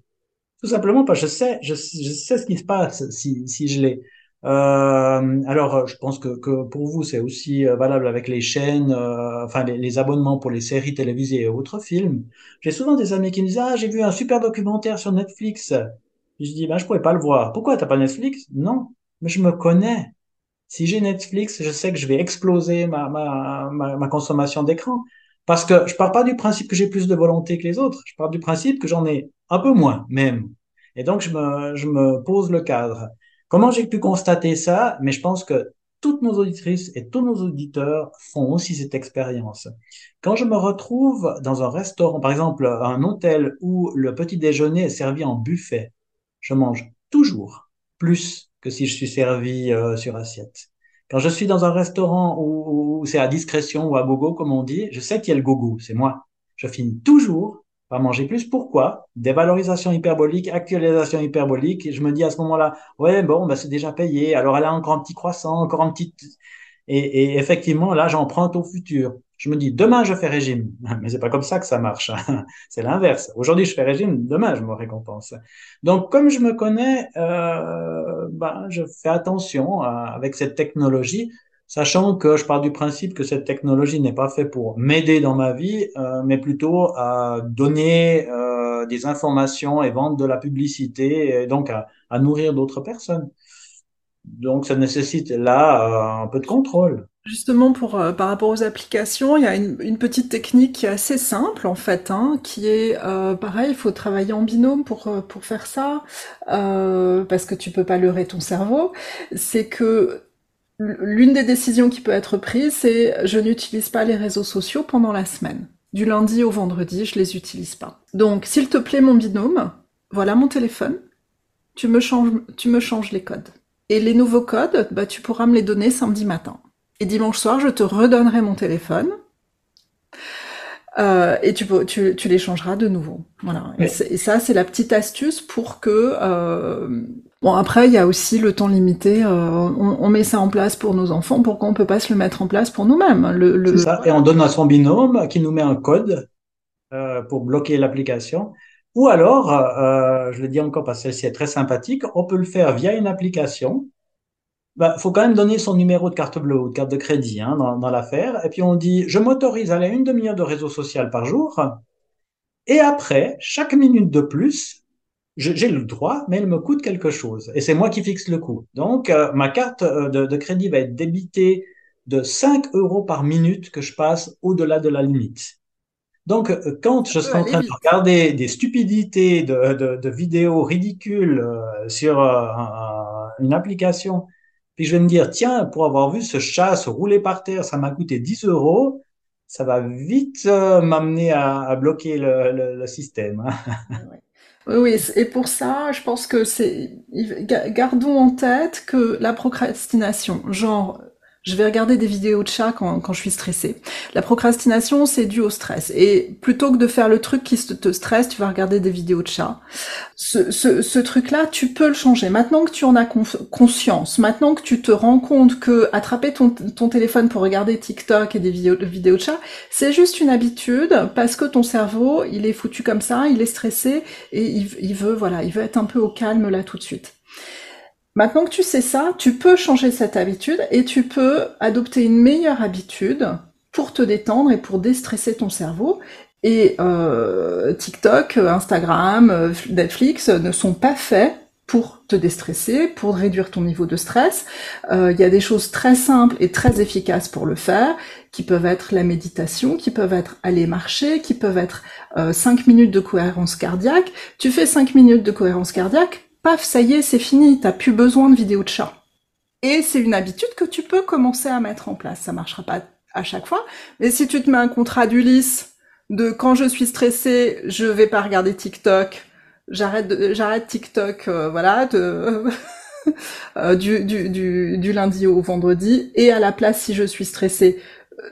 Tout simplement parce que je sais, je, sais ce qui se passe si, si je l'ai. Euh, alors, je pense que, pour vous, c'est aussi euh, valable avec les chaînes, euh, enfin les, abonnements pour les séries télévisées et autres films. J'ai souvent des amis qui me disent ah j'ai vu un super documentaire sur Netflix. je dis ben je pourrais pas le voir. Pourquoi t'as pas Netflix? Non, mais je me connais. Si j'ai Netflix, je sais que je vais exploser ma, ma, ma, consommation d'écran. Parce que je pars pas du principe que j'ai plus de volonté que les autres. Je pars du principe que j'en ai un peu moins, même. Et donc, je me, je me pose le cadre. Comment j'ai pu constater ça? Mais je pense que toutes nos auditrices et tous nos auditeurs font aussi cette expérience. Quand je me retrouve dans un restaurant, par exemple un hôtel où le petit déjeuner est servi en buffet, je mange toujours plus que si je suis servi euh, sur assiette. Quand je suis dans un restaurant où, c'est à discrétion ou à gogo, comme on dit, je sais qu'il y a le gogo, c'est moi. Je finis toujours par manger plus. Pourquoi? Dévalorisation hyperbolique, actualisation hyperbolique. Et je me dis à ce moment-là, ouais, bon, bah, c'est déjà payé. Alors, elle a encore un petit croissant, encore un petit... Et, et effectivement, là, j'emprunte au futur. Je me dis, demain, je fais régime. Mais c'est pas comme ça que ça marche. c'est l'inverse. Aujourd'hui, je fais régime, demain, je me récompense. Donc, comme je me connais, euh, ben, je fais attention avec cette technologie, sachant que je pars du principe que cette technologie n'est pas faite pour m'aider dans ma vie, euh, mais plutôt à donner euh, des informations et vendre de la publicité, et donc à nourrir d'autres personnes. Donc, ça nécessite là un peu de contrôle. Justement, pour, euh, par rapport aux applications, il y a une, petite technique qui est assez simple en fait, hein, qui est euh, pareil, il faut travailler en binôme pour, euh, pour faire ça, euh, parce que tu peux pas leurrer ton cerveau. C'est que l'une des décisions qui peut être prise, c'est je n'utilise pas les réseaux sociaux pendant la semaine. Du lundi au vendredi, je les utilise pas. Donc, s'il te plaît, mon binôme, voilà mon téléphone, tu me changes, tu me changes les codes. Et les nouveaux codes, bah, tu pourras me les donner samedi matin. Et dimanche soir, je te redonnerai mon téléphone. Euh, et tu, tu, tu les changeras de nouveau. Voilà. Et, ça, c'est la petite astuce pour que. Euh... Bon, après, il y a aussi le temps limité. Euh, on, on, met ça en place pour nos enfants. Pourquoi on peut pas se le mettre en place pour nous-mêmes le, le... ça. Et on donne à son binôme qui nous met un code euh, pour bloquer l'application. Ou alors, euh, je le dis encore parce que celle-ci est très sympathique, on peut le faire via une application bah, faut quand même donner son numéro de carte bleue ou de carte de crédit hein, dans, dans l'affaire. Et puis on dit, je m'autorise à aller une demi-heure de réseau social par jour. Et après, chaque minute de plus, j'ai le droit, mais elle me coûte quelque chose. Et c'est moi qui fixe le coût. Donc, euh, ma carte euh, de, de, crédit va être débitée de 5 euros par minute que je passe au-delà de la limite. Donc, euh, quand je serai en train de regarder des stupidités de, de, de vidéos ridicules sur une application puis je vais me dire, tiens, pour avoir vu ce chat se rouler par terre, ça m'a coûté 10 euros, ça va vite euh, m'amener à, bloquer le, système. Hein. Oui, oui, et pour ça, je pense que c'est, gardons en tête que la procrastination, genre je vais regarder des vidéos de chat quand, je suis stressée. La procrastination, c'est dû au stress. Et plutôt que de faire le truc qui te stresse, tu vas regarder des vidéos de chat. Ce, truc-là, tu peux le changer. Maintenant que tu en as conscience, maintenant que tu te rends compte que attraper ton, téléphone pour regarder TikTok et des vidéos, de chat, c'est juste une habitude parce que ton cerveau, il est foutu comme ça, il est stressé et il, il veut, voilà, il veut être un peu au calme là tout de suite. Maintenant que tu sais ça, tu peux changer cette habitude et tu peux adopter une meilleure habitude pour te détendre et pour déstresser ton cerveau. Et euh, TikTok, Instagram, Netflix ne sont pas faits pour te déstresser, pour réduire ton niveau de stress. Euh, il y a des choses très simples et très efficaces pour le faire, qui peuvent être la méditation, qui peuvent être aller marcher, qui peuvent être euh, 5 minutes de cohérence cardiaque. Tu fais 5 minutes de cohérence cardiaque, paf, ça y est, c'est fini, t'as plus besoin de vidéo de chat. Et c'est une habitude que tu peux commencer à mettre en place. Ça marchera pas à chaque fois, mais si tu te mets un contrat d'Ulysse de quand je suis stressée, je vais pas regarder TikTok, j'arrête j'arrête TikTok, euh, voilà, de, euh, du, du, du, du, lundi au vendredi, et à la place, si je suis stressée,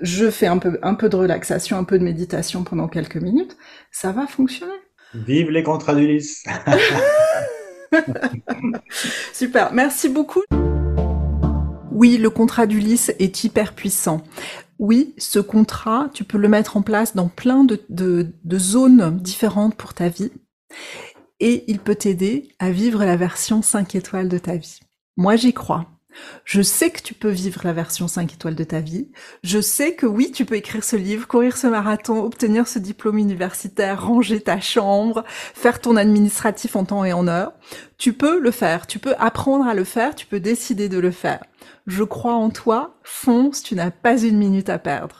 je fais un peu, un peu de relaxation, un peu de méditation pendant quelques minutes, ça va fonctionner. Vive les contrats d'Ulysse Super, merci beaucoup. Oui, le contrat d'Ulysse est hyper puissant. Oui, ce contrat, tu peux le mettre en place dans plein de, de, zones différentes pour ta vie. Et il peut t'aider à vivre la version 5 étoiles de ta vie. Moi, j'y crois. Je sais que tu peux vivre la version 5 étoiles de ta vie. Je sais que oui, tu peux écrire ce livre, courir ce marathon, obtenir ce diplôme universitaire, ranger ta chambre, faire ton administratif en temps et en heure. Tu peux le faire. Tu peux apprendre à le faire. Tu peux décider de le faire. Je crois en toi. Fonce, tu n'as pas une minute à perdre.